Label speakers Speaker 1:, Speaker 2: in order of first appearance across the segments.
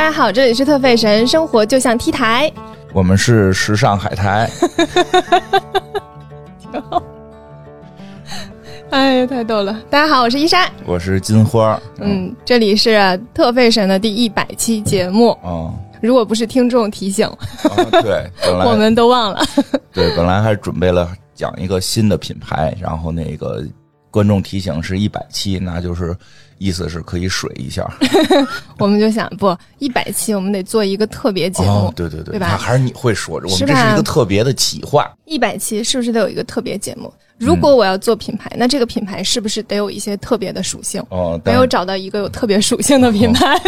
Speaker 1: 大家好，这里是特费神，生活就像 T 台。
Speaker 2: 我们是时尚海苔，
Speaker 1: 哎呀，太逗了！大家好，我是伊莎。
Speaker 2: 我是金花。
Speaker 1: 嗯，这里是特费神的第一百期节目。
Speaker 2: 哦，
Speaker 1: 如果不是听众提醒，
Speaker 2: 啊对，本来
Speaker 1: 我们都忘了。
Speaker 2: 对本来还准备了讲一个新的品牌，然后那个观众提醒是一百期，那就是意思是可以水一下。
Speaker 1: 我们就想，不，一百期我们得做一个特别节目
Speaker 2: 哦，。对对对，
Speaker 1: 对吧
Speaker 2: 还是你会说，我们这是一个特别的企划。
Speaker 1: 一百期是不是得有一个特别节目？如果我要做品牌，那这个品牌是不是得有一些特别的属性？没有找到一个有特别属性的品牌，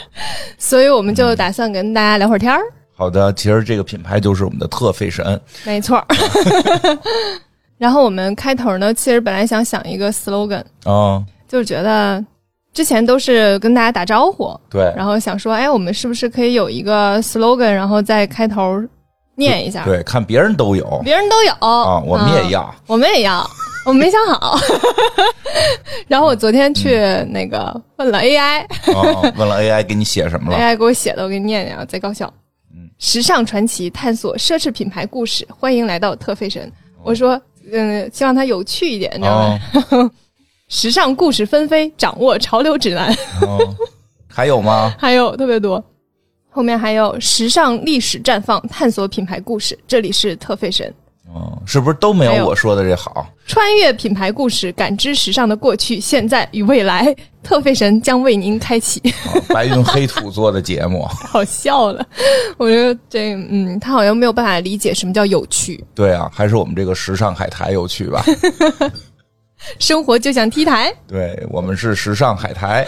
Speaker 1: 所以我们就打算跟大家聊会儿天儿。
Speaker 2: 好的，其实这个品牌就是我们的特费神。
Speaker 1: 没错儿。然后我们开头呢，其实本来想想一个 slogan，
Speaker 2: 哦，
Speaker 1: 就是觉得之前都是跟大家打招呼，
Speaker 2: 对
Speaker 1: 然后想说，哎，我们是不是可以有一个 slogan，然后在开头念一下？
Speaker 2: 对，看别人都有
Speaker 1: 别人都有
Speaker 2: 啊，我们也
Speaker 1: 嗯
Speaker 2: 要。
Speaker 1: 我们也要，我没想好。然后我昨天去那个问了 AI，AI、
Speaker 2: 哦，问了 AI 给你写什么了？
Speaker 1: AI 给我写的，我给你念念啊，贼搞笑。
Speaker 2: 嗯
Speaker 1: 时尚传奇探索奢侈品牌故事，欢迎来到特费神。我说，嗯，希望它有趣一点，你知道吗？
Speaker 2: 哦
Speaker 1: 时尚故事纷飞，掌握潮流指南，
Speaker 2: 哦，还有吗？
Speaker 1: 还有特别多。后面还有时尚历史绽放，探索品牌故事。这里是特费神，
Speaker 2: 哦，是不是都没
Speaker 1: 有
Speaker 2: 有我说的这好？
Speaker 1: 穿越品牌故事，感知时尚的过去、现在与未来。特费神将为您开启。
Speaker 2: 哦白云黑土做的节目，
Speaker 1: 好笑了，我觉得这嗯，他好像没有办法理解什么叫有趣。
Speaker 2: 对啊，还是我们这个时尚海苔有趣吧？
Speaker 1: 生活就像 T 台，
Speaker 2: 对我们是时尚海苔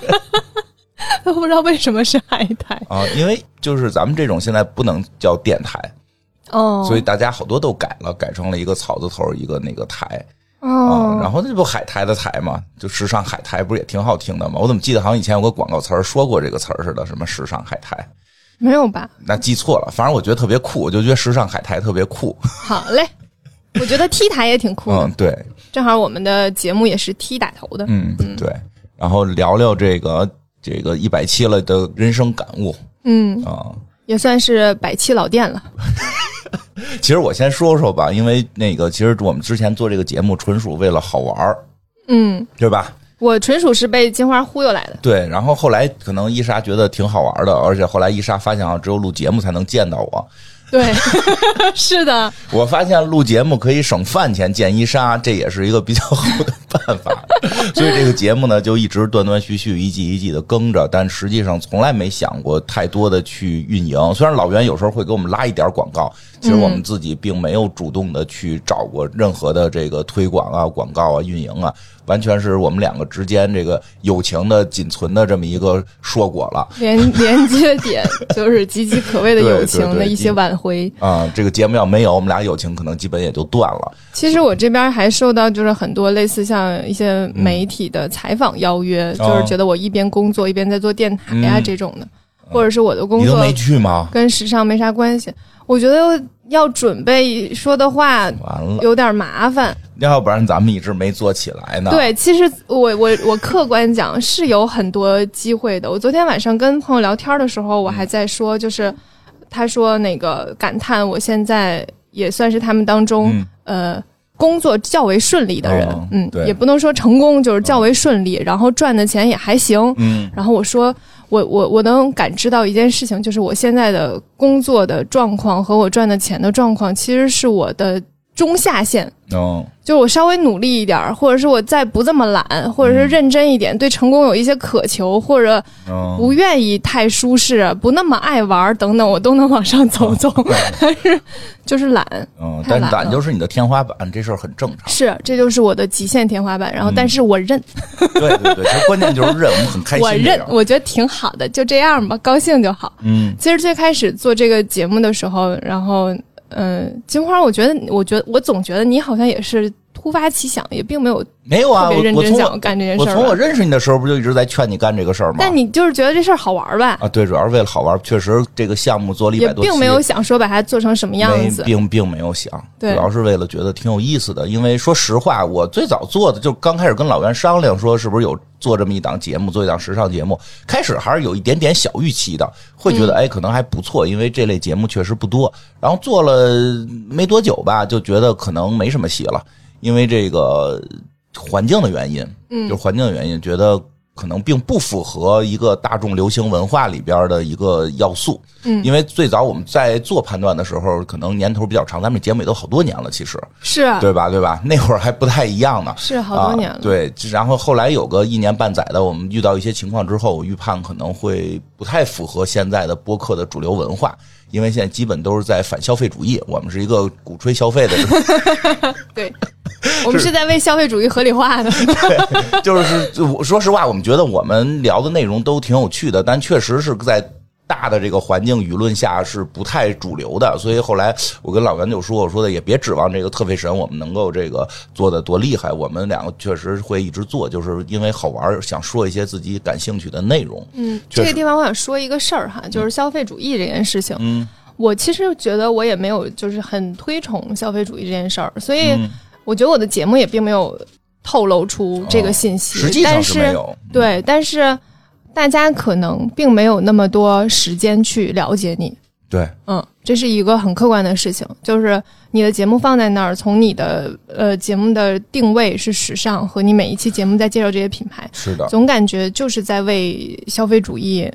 Speaker 1: 都不知道为什么是海苔
Speaker 2: 啊，因为就是咱们这种现在不能叫电台，
Speaker 1: 哦，
Speaker 2: 所以大家好多都改了，改成了一个草字头一个那个台啊，
Speaker 1: 哦，
Speaker 2: 然后那不海苔的苔嘛，就时尚海苔不是也挺好听的吗？我怎么记得好像以前有个广告词儿说过这个词儿似的，什么时尚海苔？
Speaker 1: 没有吧？
Speaker 2: 那记错了，反正我觉得特别酷，我就觉得时尚海苔特别酷。
Speaker 1: 好嘞，我觉得 T 台也挺酷的，
Speaker 2: 嗯，对，
Speaker 1: 正好我们的节目也是 T 打头的。
Speaker 2: 嗯，对，然后聊聊这个这个一百期了的人生感悟
Speaker 1: 嗯，
Speaker 2: 啊。
Speaker 1: 也算是百期老店了。
Speaker 2: 其实我先说说吧，因为那个其实我们之前做这个节目纯属为了好玩儿，
Speaker 1: 嗯，
Speaker 2: 对吧？
Speaker 1: 我纯属是被金花忽悠来的。
Speaker 2: 对，然后后来可能伊莎觉得挺好玩的，而且后来伊莎发现啊，只有录节目才能见到我。
Speaker 1: 对，是的，
Speaker 2: 我发现录节目可以省饭钱见一杀，这也是一个比较 好的办法。所以这个节目呢，就一直断断续续、一季一季的更着，但实际上从来没想过太多的去运营。虽然老袁有时候会给我们拉一点广告，其实我们自己并没有主动的去找过任何的这个推广啊、广告啊、运营啊，完全是我们两个之间这个友情的仅存的这么一个硕果了。
Speaker 1: 连 连接点就是岌岌可危的友情的一些挽回。
Speaker 2: 啊、这个节目要没有，我们俩友情可能基本也就断了。
Speaker 1: 其实我这边还受到就是很多类似像一些媒体的采访邀约，
Speaker 2: 哦
Speaker 1: 就是觉得我一边工作一边在做电台呀、
Speaker 2: 嗯
Speaker 1: 这种的，或者是我的工作
Speaker 2: 没去吗？
Speaker 1: 跟时尚没啥关系。我觉得要准备说的话
Speaker 2: 完了，
Speaker 1: 有点麻烦。
Speaker 2: 要不然咱们一直没做起来呢。
Speaker 1: 对，其实我我我客观讲是有很多机会的。我昨天晚上跟朋友聊天的时候，我还在说，就是他说那个感叹我现在也算是他们当中、
Speaker 2: 嗯
Speaker 1: 呃工作较为顺利的人，
Speaker 2: 哦
Speaker 1: 嗯，
Speaker 2: 对
Speaker 1: 也不能说成功，就是较为顺利，然后赚的钱也还行。
Speaker 2: 嗯
Speaker 1: 然后我说，我我我能感知到一件事情，就是我现在的工作的状况和我赚的钱的状况，其实是我的中下限。
Speaker 2: 哦
Speaker 1: 就是我稍微努力一点儿，或者是我再不这么懒，或者是认真一点，对成功有一些渴求，或者
Speaker 2: 哦，
Speaker 1: 不愿意太舒适，不那么爱玩儿等等，我都能往上走走。但是就是懒，
Speaker 2: 嗯，但
Speaker 1: 太懒
Speaker 2: 就是你的天花板，这事儿很正常。
Speaker 1: 是这就是我的极限天花板。然后，
Speaker 2: 嗯
Speaker 1: 但是我认，
Speaker 2: 对对对，其实关键就是认，我们很开心。
Speaker 1: 我认，，我觉得挺好的，就这样吧，高兴就好。
Speaker 2: 嗯
Speaker 1: 其实最开始做这个节目的时候，然后嗯、金花，我觉得，我觉得我总觉得你好像也是突发奇想，也并没有
Speaker 2: 没有啊，
Speaker 1: 特别认
Speaker 2: 我我从我
Speaker 1: 真想干这件事儿我。
Speaker 2: 从我认识你的时候，不就一直在劝你干这个事儿吗？
Speaker 1: 但你就是觉得这事儿好玩儿吧，
Speaker 2: 啊，对，主要是为了好玩，确实这个项目做了一百多期，
Speaker 1: 并没有想说把它做成什么样子。
Speaker 2: 并并没有想，主要是为了觉得挺有意思的。因为说实话，我最早做的就刚开始跟老袁商量说，是不是有做这么一档节目，做一档时尚节目。开始还是有一点点小预期的，会觉得、
Speaker 1: 嗯
Speaker 2: 哎可能还不错，因为这类节目确实不多。然后做了没多久吧，就觉得可能没什么戏了，因为这个环境的原因，
Speaker 1: 嗯
Speaker 2: 就是环境的原因，觉得。可能并不符合一个大众流行文化里边的一个要素，
Speaker 1: 嗯
Speaker 2: 因为最早我们在做判断的时候，可能年头比较长，咱们节目也都好多年了，其实
Speaker 1: 是啊
Speaker 2: 对吧？对吧？那会儿还不太一样呢，
Speaker 1: 是好多年了。
Speaker 2: 啊。对，然后后来有个一年半载的，我们遇到一些情况之后，我预判可能会不太符合现在的播客的主流文化，因为现在基本都是在反消费主义，我们是一个鼓吹消费的
Speaker 1: 对，我们是在为消费主义合理化的。
Speaker 2: 就是我说实话，我们觉得我们聊的内容都挺有趣的，但确实是在大的这个环境舆论下是不太主流的。所以后来我跟老袁就说，我说的也别指望这个特费神我们能够这个做的多厉害，我们两个确实会一直做，就是因为好玩，想说一些自己感兴趣的内容。
Speaker 1: 嗯，这个地方我想说一个事儿哈，就是消费主义这件事情。
Speaker 2: 嗯
Speaker 1: 我其实觉得我也没有就是很推崇消费主义这件事儿，所以
Speaker 2: 嗯，
Speaker 1: 我觉得我的节目也并没有透露出这个信息。
Speaker 2: 哦实际上
Speaker 1: 但
Speaker 2: 是没有。
Speaker 1: 对，但是大家可能并没有那么多时间去了解你。
Speaker 2: 对，
Speaker 1: 嗯，这是一个很客观的事情，就是你的节目放在那儿，从你的呃节目的定位是时尚，和你每一期节目在介绍这些品牌，
Speaker 2: 是的，
Speaker 1: 总感觉就是在为消费主义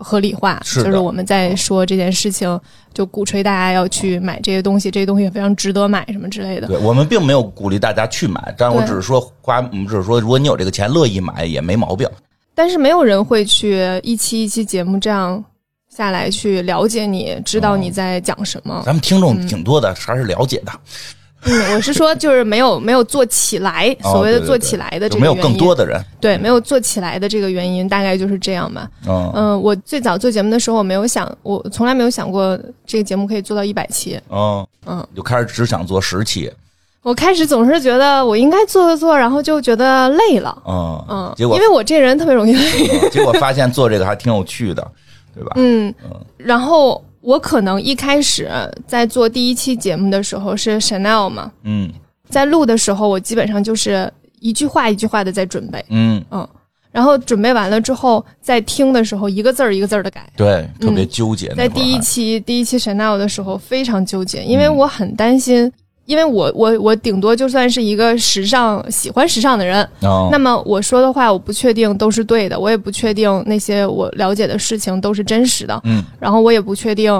Speaker 1: 合理化，
Speaker 2: 是
Speaker 1: 就是我们在说这件事情，就鼓吹大家要去买这些东西，这些东西也非常值得买，什么之类的。
Speaker 2: 对我们并没有鼓励大家去买，但是我只是说花，我们只是说，如果你有这个钱，乐意买也没毛病。
Speaker 1: 但是没有人会去一期一期节目这样下来去了解你，知道你在讲什么。
Speaker 2: 咱们听众挺多的，还是了解的。
Speaker 1: 嗯，我是说，就是没有没有做起来，
Speaker 2: 哦
Speaker 1: 所谓的做起来的这
Speaker 2: 就没有更多的人。
Speaker 1: 对，没有做起来的这个原因，大概就是这样吧。
Speaker 2: 嗯
Speaker 1: 嗯、我最早做节目的时候，我没有想，我从来没有想过这个节目可以做到一百期。
Speaker 2: 嗯
Speaker 1: 嗯，
Speaker 2: 就开始只想做十期。
Speaker 1: 我开始总是觉得我应该做做做，然后就觉得累了。
Speaker 2: 嗯
Speaker 1: 嗯，
Speaker 2: 结果
Speaker 1: 因为我这人特别容易累。
Speaker 2: 嗯结果发现做这个还挺有趣的，对吧？
Speaker 1: 嗯
Speaker 2: 嗯，
Speaker 1: 然后我可能一开始在做第一期节目的时候是 Chanel 嘛，
Speaker 2: 嗯。
Speaker 1: 在录的时候我基本上就是一句话一句话的在准备，
Speaker 2: 嗯，
Speaker 1: 嗯，然后准备完了之后，在听的时候一个字儿一个字儿的改。
Speaker 2: 对，特别纠结。
Speaker 1: 嗯在第一期第一期 Chanel 的时候非常纠结，因为我很担心，因为我我我顶多就算是一个时尚喜欢时尚的人，
Speaker 2: 哦。
Speaker 1: 那么我说的话我不确定都是对的，我也不确定那些我了解的事情都是真实的，
Speaker 2: 嗯。
Speaker 1: 然后我也不确定，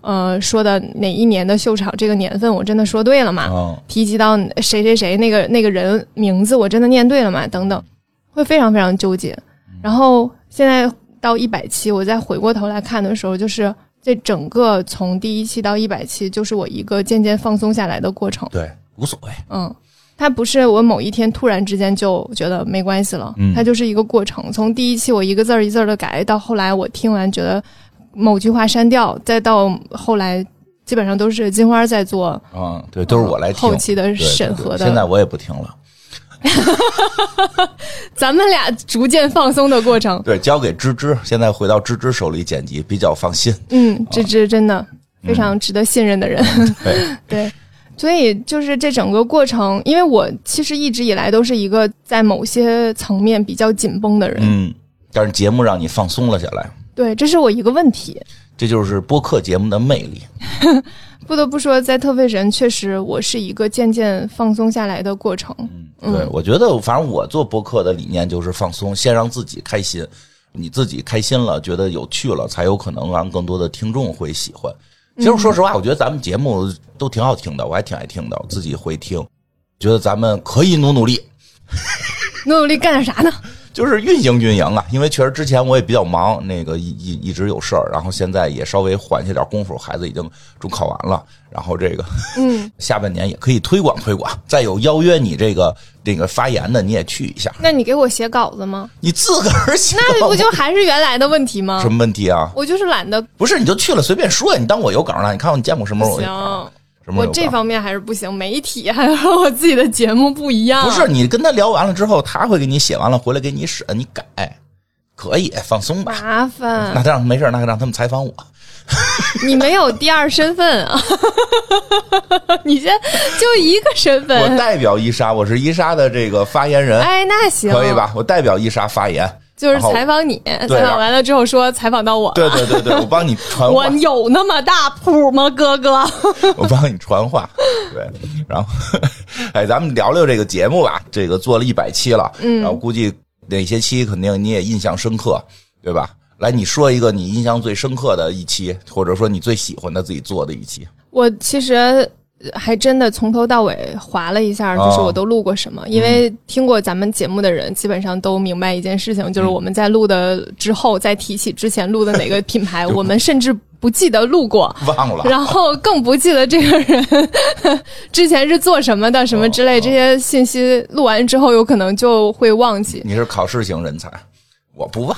Speaker 1: 呃，说的哪一年的秀场这个年份我真的说对了吗？
Speaker 2: 哦。
Speaker 1: 提及到谁谁谁那个那个人名字我真的念对了吗？等等，会非常非常纠结。然后现在到一百期，我再回过头来看的时候，就是这整个从第一期到一百期，就是我一个渐渐放松下来的过程。
Speaker 2: 对，无所谓。
Speaker 1: 嗯，它不是我某一天突然之间就觉得没关系了，
Speaker 2: 嗯
Speaker 1: 它就是一个过程。从第一期我一个字儿一字儿的改，到后来我听完觉得某句话删掉，再到后来基本上都是金花在做
Speaker 2: 嗯，对，都是我来听
Speaker 1: 后期的审核的。
Speaker 2: 现在我也不听了，
Speaker 1: 咱们俩逐渐放松的过程，
Speaker 2: 对，交给芝芝。现在回到芝芝手里剪辑，比较放心。
Speaker 1: 嗯，芝芝真的非常值得信任的人。
Speaker 2: 对，
Speaker 1: 对，所以就是这整个过程，因为我其实一直以来都是一个在某些层面比较紧绷的人，
Speaker 2: 嗯，但是节目让你放松了下来，
Speaker 1: 对，这是我一个问题。
Speaker 2: 这就是播客节目的魅力。
Speaker 1: 不得不说，在特费神确实我是一个渐渐放松下来的过程。
Speaker 2: 嗯，对，我觉得反正我做播客的理念就是放松，先让自己开心，你自己开心了，觉得有趣了，才有可能让更多的听众会喜欢。其实说实话，我觉得咱们节目都挺好听的，我还挺爱听的，我自己会听，觉得咱们可以努努力，
Speaker 1: 努努力干点啥呢？
Speaker 2: 就是运营运营啊。因为确实之前我也比较忙，那个一一一直有事儿，然后现在也稍微缓下点功夫，孩子已经中考完了，然后这个
Speaker 1: 嗯，
Speaker 2: 下半年也可以推广推广。再有邀约你这个这个发言的，你也去一下，
Speaker 1: 那你给我写稿子吗？
Speaker 2: 你自个儿写，
Speaker 1: 那不就还是原来的问题吗
Speaker 2: 什？么问题啊？
Speaker 1: 我就是懒得
Speaker 2: 不是，你就去了随便说呀，你当我有稿了？你看我你见过什么时候我有稿？
Speaker 1: 我这方面还是不行，媒体还和我自己的节目不一样。
Speaker 2: 不是你跟他聊完了之后，他会给你写完了回来给你审，你改，可以放松吧。
Speaker 1: 麻烦
Speaker 2: 那，他让没事，那让他们采访我。
Speaker 1: 你没有第二身份啊！你先就一个身份我。
Speaker 2: 代表伊莎，我是伊莎的这个发言人，
Speaker 1: 哎，那行，
Speaker 2: 可以？吧？我代表伊莎发言。
Speaker 1: 就是采访你，采访完了之后说采访到我。
Speaker 2: 对对对对，我帮你 传话我，
Speaker 1: 有那么大谱吗，哥哥？
Speaker 2: 我帮你传话。对，然后，哎，咱们聊聊这个节目吧。这个做了一百期了，嗯，然后估计哪些期肯定你也印象深刻，对吧？来，你说一个你印象最深刻的一期，或者说你最喜欢的自己做的一期。
Speaker 1: 我其实还真的从头到尾划了一下，
Speaker 2: 哦
Speaker 1: 就是我都录过什么。因为听过咱们节目的人，基本上都明白一件事情，就是我们在录的之后，再提起之前录的哪个品牌，我们甚至不记得录过。
Speaker 2: 忘了，
Speaker 1: 然后更不记得这个人之前是做什么的，什么之类
Speaker 2: 哦
Speaker 1: 这些信息，录完之后有可能就会忘记。
Speaker 2: 你是考试型人才，我不忘。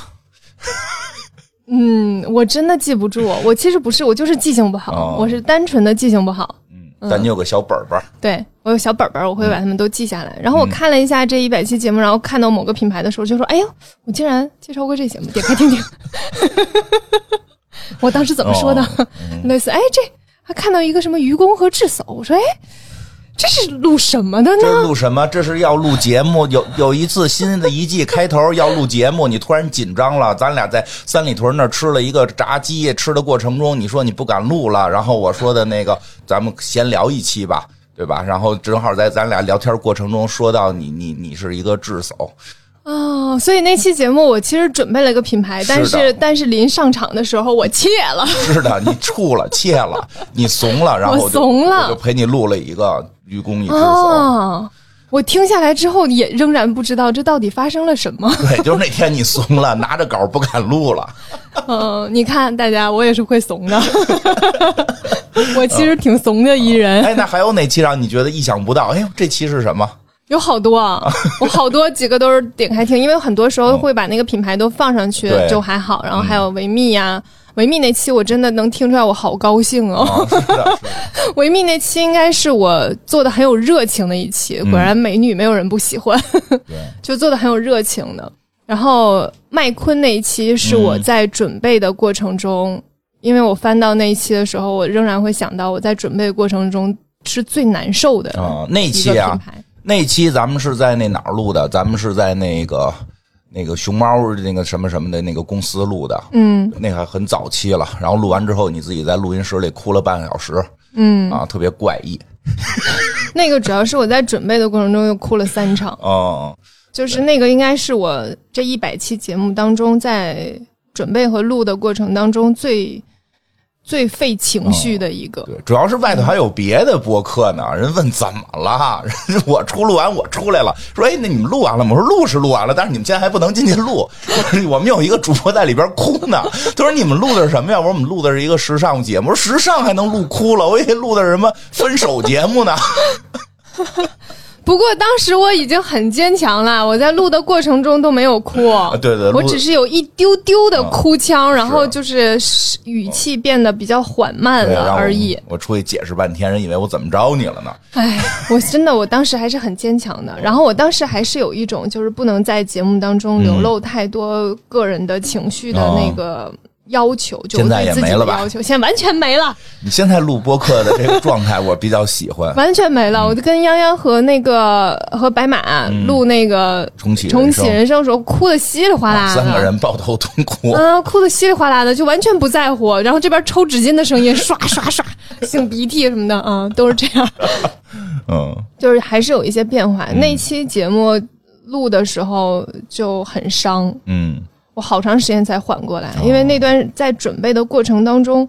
Speaker 1: 嗯，我真的记不住。我其实不是，我就是记性不好，
Speaker 2: 哦
Speaker 1: 我是单纯的记性不好。
Speaker 2: 嗯，但你有个小本本儿，
Speaker 1: 对我有小本本儿，我会把它们都记下来。然后
Speaker 2: 嗯
Speaker 1: 我看了一下这一百期节目，然后看到某个品牌的时候，就说：“哎呦，我竟然介绍过这节目，点开听听。”我当时怎么说的？
Speaker 2: 哦
Speaker 1: 类似哎，这还看到一个什么愚公和智叟，我说哎，这是录什么的呢
Speaker 2: 这是？录什么？这是要录节目。有有一次新的一季开头要录节目，你突然紧张了。咱俩在三里屯那吃了一个炸鸡，吃的过程中你说你不敢录了，然后我说的那个咱们闲聊一期吧，对吧？然后正好在咱俩聊天过程中说到你你你是一个智叟，
Speaker 1: 哦，所以那期节目我其实准备了一个品牌，但
Speaker 2: 是
Speaker 1: 是但是临上场的时候我怯了。
Speaker 2: 是的，你怵了，怯了，你怂了，然后
Speaker 1: 我
Speaker 2: 就
Speaker 1: 怂了
Speaker 2: 我就陪你录了一个愚公移智叟。
Speaker 1: 哦，我听下来之后也仍然不知道这到底发生了什么。
Speaker 2: 对，就是那天你怂了，拿着稿不敢录了。
Speaker 1: 嗯，你看大家，我也是会怂的，我其实挺怂的一人，
Speaker 2: 哎，那还有哪期让你觉得意想不到？哎呦，这期是什么？
Speaker 1: 有好多 啊，我好多几个都是点开听，因为很多时候会把那个品牌都放上去，
Speaker 2: 对
Speaker 1: 就还好。然后还有维密呀、维密那期我真的能听出来，我好高兴哦。维密那期应该是我做的很有热情的一期，果然美女没有人不喜欢，
Speaker 2: 对，
Speaker 1: 就做的很有热情的。然后麦昆那一期是我在准备的过程中，因为我翻到那一期的时候，我仍然会想到我在准备的过程中是最难受的
Speaker 2: 啊，那
Speaker 1: 一
Speaker 2: 期啊。那期咱们是在那哪儿录的？咱们是在那个那个熊猫那个什么什么的那个公司录的。
Speaker 1: 嗯
Speaker 2: 那还很早期了，然后录完之后，你自己在录音室里哭了半个小时
Speaker 1: 嗯，
Speaker 2: 啊，特别怪异。
Speaker 1: 那个主要是我在准备的过程中又哭了三场，
Speaker 2: 哦，
Speaker 1: 就是那个应该是我这一百期节目当中在准备和录的过程当中最最费情绪的一个。
Speaker 2: 对，主要是外头还有别的播客呢。人问怎么了？人 我出录完我出来了，说哎，那你们录完了吗？我说录是录完了，但是你们现在还不能进去录。我们有一个主播在里边哭呢。他说你们录的是什么呀？我说我们录的是一个时尚节目。我说时尚还能录哭了？我以为录的是什么分手节目呢。
Speaker 1: 不过当时我已经很坚强了，我在录的过程中都没有哭，
Speaker 2: 对对，
Speaker 1: 我只是有一丢丢的哭腔，然后就是语气变得比较缓慢了而已。
Speaker 2: 我出去解释半天，人以为我怎么着你了呢？
Speaker 1: 哎，我真的，我当时还是很坚强的。然后我当时还是有一种，就是不能在节目当中流露太多个人的情绪的那个要求，就
Speaker 2: 现在也没了吧
Speaker 1: 要求，现在完全没了，
Speaker 2: 你现在录播客的这个状态，我比较喜欢。
Speaker 1: 完全没了。我就跟泱泱和那个和白马录那个
Speaker 2: 重启
Speaker 1: 重启
Speaker 2: 人生
Speaker 1: 的时候，哭的稀里哗啦的，
Speaker 2: 三个人抱头痛哭。
Speaker 1: 啊，哭的稀里哗啦的，就完全不在乎。然后这边抽纸巾的声音，刷 刷刷，擤鼻涕什么的，啊，都是这样。
Speaker 2: 嗯，
Speaker 1: 就是还是有一些变化。那期节目录的时候就很伤，
Speaker 2: 嗯
Speaker 1: 我好长时间才缓过
Speaker 2: 哦。
Speaker 1: 来，因为那段在准备的过程当中，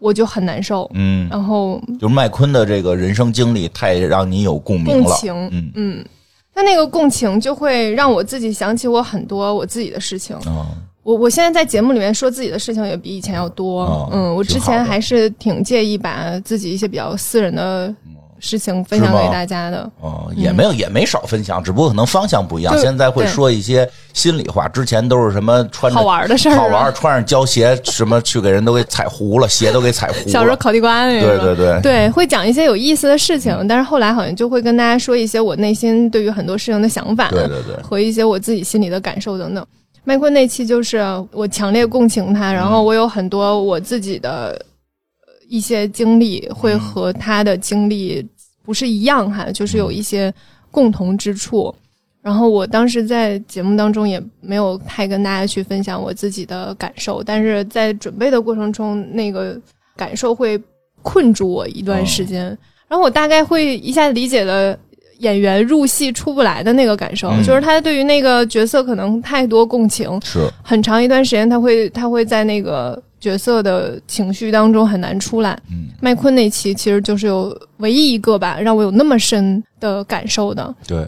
Speaker 1: 我就很难受，
Speaker 2: 嗯，
Speaker 1: 然后
Speaker 2: 就是麦昆的这个人生经历太让你有共鸣了。
Speaker 1: 共情，
Speaker 2: 嗯。
Speaker 1: 嗯，那那个共情就会让我自己想起我很多我自己的事情。
Speaker 2: 哦，
Speaker 1: 我我现在在节目里面说自己的事情也比以前要多，
Speaker 2: 哦
Speaker 1: 嗯，我之前还是挺介意把自己一些比较私人的事情分享给大家的。
Speaker 2: 哦，也没有，也没少分享，只不过可能方向不一样。现在会说一些心里话。之前都是什么穿着
Speaker 1: 好玩的事儿啊
Speaker 2: 好玩，穿上胶鞋什么去给人都给踩糊了，鞋都给踩糊了。
Speaker 1: 小时候烤地瓜那个，
Speaker 2: 对对对
Speaker 1: 对，会讲一些有意思的事情，但是后来好像就会跟大家说一些我内心对于很多事情的想法，
Speaker 2: 对对对
Speaker 1: 和一些我自己心里的感受等等。麦昆那期就是我强烈共情他，然后我有很多我自己的呃一些经历会和他的经历不是一样哈，就是有一些共同之处。然后我当时在节目当中也没有太跟大家去分享我自己的感受，但是在准备的过程中，那个感受会困住我一段时间，然后我大概会一下子理解了演员入戏出不来的那个感受，
Speaker 2: 嗯。
Speaker 1: 就是他对于那个角色可能太多共情，
Speaker 2: 是。
Speaker 1: 很长一段时间他会他会在那个角色的情绪当中很难出来。
Speaker 2: 嗯，
Speaker 1: 麦昆那期其实就是有唯一一个吧，让我有那么深的感受的。
Speaker 2: 对，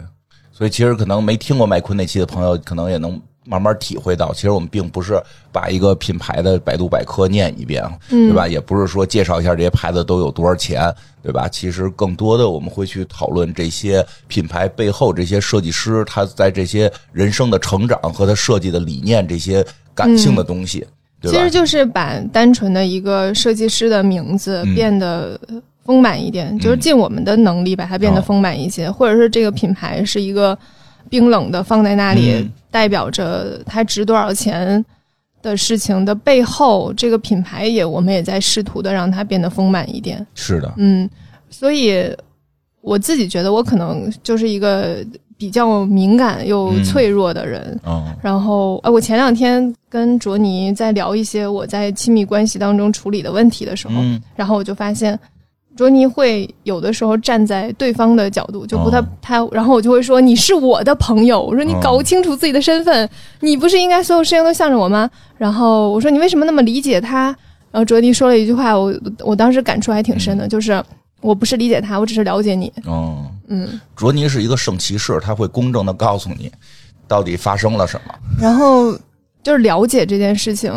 Speaker 2: 所以其实可能没听过麦昆那期的朋友，可能也能慢慢体会到，其实我们并不是把一个品牌的百度百科念一遍，
Speaker 1: 嗯
Speaker 2: 对吧？也不是说介绍一下这些牌子都有多少钱，对吧？其实更多的我们会去讨论这些品牌背后这些设计师他在这些人生的成长和他设计的理念这些感性的东西？
Speaker 1: 其实就是把单纯的一个设计师的名字
Speaker 2: 嗯。
Speaker 1: 变得丰满一点，就是尽我们的能力把它变得丰满一些，或者是这个品牌是一个冰冷的放在那里，
Speaker 2: 嗯。
Speaker 1: 代表着它值多少钱的事情的背后，这个品牌也我们也在试图的让它变得丰满一点。
Speaker 2: 是的，
Speaker 1: 嗯，所以我自己觉得我可能就是一个比较敏感又
Speaker 2: 嗯
Speaker 1: 脆弱的人。
Speaker 2: 嗯
Speaker 1: 然后，呃，我前两天跟卓尼在聊一些我在亲密关系当中处理的问题的时候，
Speaker 2: 嗯
Speaker 1: 然后我就发现，卓尼会有的时候站在对方的角度，就不太、
Speaker 2: 哦
Speaker 1: 他，然后我就会说你是我的朋友，我说你
Speaker 2: 哦
Speaker 1: 搞清楚自己的身份，你不是应该所有事情都向着我吗？然后我说你为什么那么理解他？然后卓尼说了一句话，我我当时感触还挺深的，就是我不是理解他，我只是了解你。
Speaker 2: 嗯，
Speaker 1: 嗯，
Speaker 2: 卓尼是一个圣骑士，他会公正的告诉你到底发生了什么。
Speaker 1: 然后就是了解这件事情，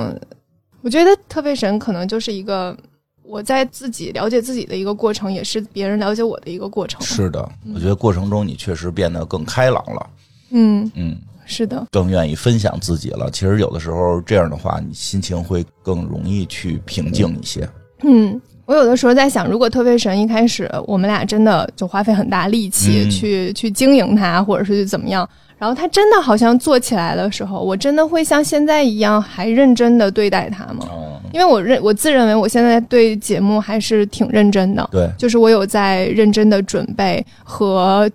Speaker 1: 我觉得特别神可能就是一个我在自己了解自己的一个过程，也是别人了解我的一个过程。
Speaker 2: 是的，我觉得过程中你确实变得更开朗了，
Speaker 1: 嗯，
Speaker 2: 嗯，
Speaker 1: 是的，
Speaker 2: 更愿意分享自己了。其实有的时候这样的话，你心情会更容易去平静一些。
Speaker 1: 嗯。我有的时候在想，如果特费神一开始我们俩真的就花费很大力气
Speaker 2: 嗯。
Speaker 1: 去、去经营它，或者是怎么样，然后它真的好像做起来的时候，我真的会像现在一样还认真的对待它吗？
Speaker 2: 嗯，
Speaker 1: 因为我认我自认为我现在对节目还是挺认真的，
Speaker 2: 对，
Speaker 1: 就是我有在认真的准备和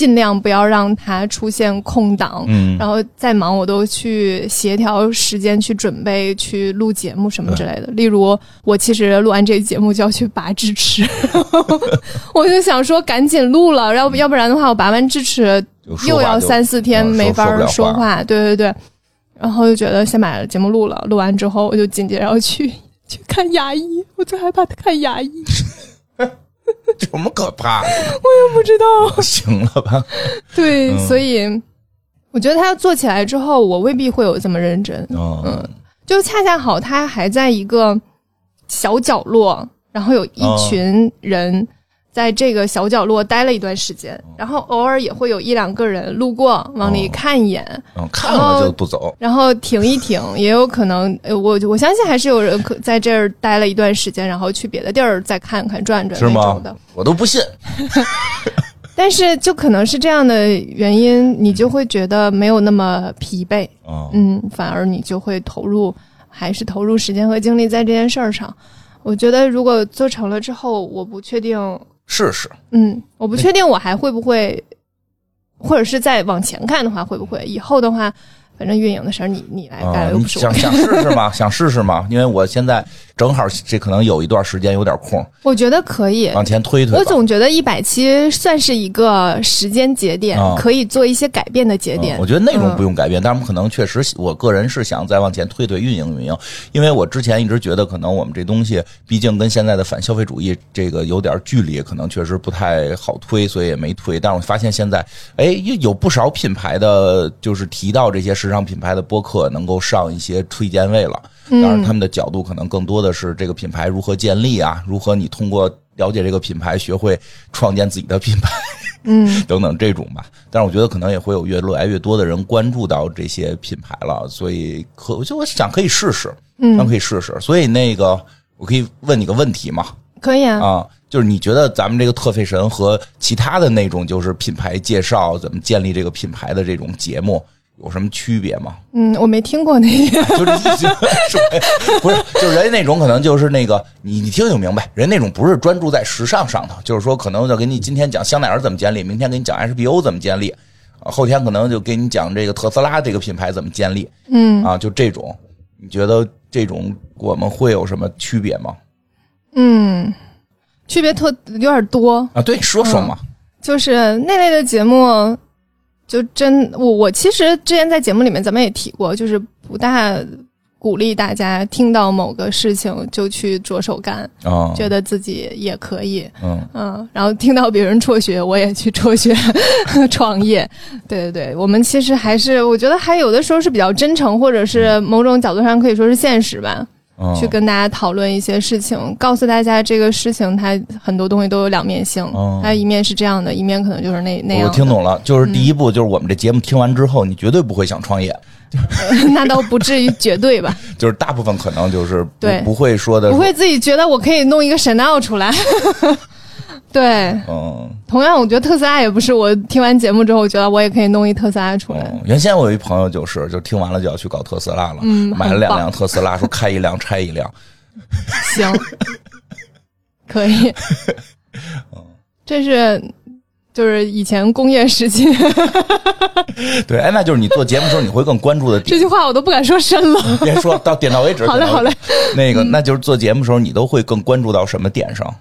Speaker 1: 尽量不要让它出现空档，
Speaker 2: 嗯，
Speaker 1: 然后再忙我都去协调时间去准备去录节目什么之类的。例如，我其实录完这个节目就要去拔智齿，我就想说赶紧录了，要不要不然的话，我拔完智齿又要三四天
Speaker 2: 嗯
Speaker 1: 没法
Speaker 2: 说话。
Speaker 1: 对对对，然后就觉得先把节目录了，录完之后我就紧接着要去去看牙医，我最害怕看牙医，
Speaker 2: 有什么可怕我也？
Speaker 1: 不知道。
Speaker 2: 行了吧？
Speaker 1: 对，
Speaker 2: 嗯
Speaker 1: 所以我觉得他要做起来之后，我未必会有这么认真。
Speaker 2: 嗯，
Speaker 1: 就恰恰好，他还在一个小角落，然后有一群人在这个小角落待了一段时间，然后偶尔也会有一两个人路过往里看一眼，
Speaker 2: 嗯，看了就不走。
Speaker 1: 然后停一停，也有可能，呃我我相信还是有人可在这儿待了一段时间，然后去别的地儿再看看转转
Speaker 2: 是吗
Speaker 1: 那种的。？
Speaker 2: 我都不信。
Speaker 1: 但是就可能是这样的原因，你就会觉得没有那么疲惫，
Speaker 2: 嗯
Speaker 1: 嗯，反而你就会投入，还是投入时间和精力在这件事儿上。我觉得如果做成了之后，我不确定，
Speaker 2: 试试。
Speaker 1: 嗯，我不确定我还会不会，或者是再往前看的话，会不会以后的话，反正运营的事儿你你来干，
Speaker 2: 啊，
Speaker 1: 又不是我
Speaker 2: 想。想试试吗？想试试吗？因为我现在正好这可能有一段时间有点空，
Speaker 1: 我觉得可以。
Speaker 2: 往前推推。
Speaker 1: 我总觉得一百期算是一个时间节点，
Speaker 2: 啊
Speaker 1: 可以做一些改变的节点。
Speaker 2: 嗯我觉得内容
Speaker 1: 嗯
Speaker 2: 不用改变，但是我们可能确实，我个人是想再往前推推运营运营，因为我之前一直觉得，可能我们这东西毕竟跟现在的反消费主义这个有点距离，可能确实不太好推，所以也没推。但是我发现现在，哎，有有不少品牌的，就是提到这些时尚品牌的播客，能够上一些推荐位了。当然，他们的角度可能更多的是这个品牌如何建立啊，如何你通过了解这个品牌，学会创建自己的品牌。
Speaker 1: 嗯
Speaker 2: 等等这种吧。但是我觉得可能也会有越来越多的人关注到这些品牌了，所以可我就我想可以试试，咱
Speaker 1: 嗯，
Speaker 2: 可以试试。所以那个我可以问你个问题吗？
Speaker 1: 可以啊。
Speaker 2: 啊，就是你觉得咱们这个特费神和其他的那种就是品牌介绍怎么建立这个品牌的这种节目有什么区别吗？
Speaker 1: 嗯，我没听过那个。
Speaker 2: 就不是就是人家那种可能就是那个你你听就明白，人那种不是专注在时尚上头，就是说可能就给你今天讲香奈儿怎么建立，明天给你讲 HBO 怎么建立，啊后天可能就给你讲这个特斯拉这个品牌怎么建立
Speaker 1: 嗯
Speaker 2: 啊，就这种，你觉得这种我们会有什么区别吗？
Speaker 1: 嗯，区别特有点多。
Speaker 2: 啊，对，说说嘛，
Speaker 1: 就是那类的节目，就真我我其实之前在节目里面咱们也提过，就是不大鼓励大家听到某个事情就去着手干，
Speaker 2: 啊，
Speaker 1: 觉得自己也可以，
Speaker 2: 嗯
Speaker 1: 嗯，然后听到别人辍学，我也去辍学 创业。对对对，我们其实还是我觉得还有的时候是比较真诚，或者是某种角度上可以说是现实吧。
Speaker 2: 嗯，
Speaker 1: 去跟大家讨论一些事情，告诉大家这个事情它很多东西都有两面性，
Speaker 2: 哦
Speaker 1: 它一面是这样的，一面可能就是那那样
Speaker 2: 我。听懂了，就是第一步，就是我们这节目听完之后，你绝对不会想创业，
Speaker 1: 那倒不至于绝对吧，
Speaker 2: 就是大部分可能就是不
Speaker 1: 对。
Speaker 2: 不会说的，
Speaker 1: 不会自己觉得我可以弄一个 Chanel 出来。对，
Speaker 2: 嗯
Speaker 1: 同样我觉得特斯拉也不是我听完节目之后，我觉得我也可以弄一特斯拉出来。
Speaker 2: 嗯，原先我有一朋友就是，就听完了就要去搞特斯拉了，
Speaker 1: 嗯
Speaker 2: 买了两辆特斯拉，说开一辆拆一辆，
Speaker 1: 行，可以。嗯这是就是以前工业时期，
Speaker 2: 对，哎，那就是你做节目的时候，你会更关注的
Speaker 1: 这，句话我都不敢说深了。
Speaker 2: 别说到 点到为止。
Speaker 1: 好嘞，好嘞。。
Speaker 2: 那个，那就是做节目的时候，你都会更关注到什么点上？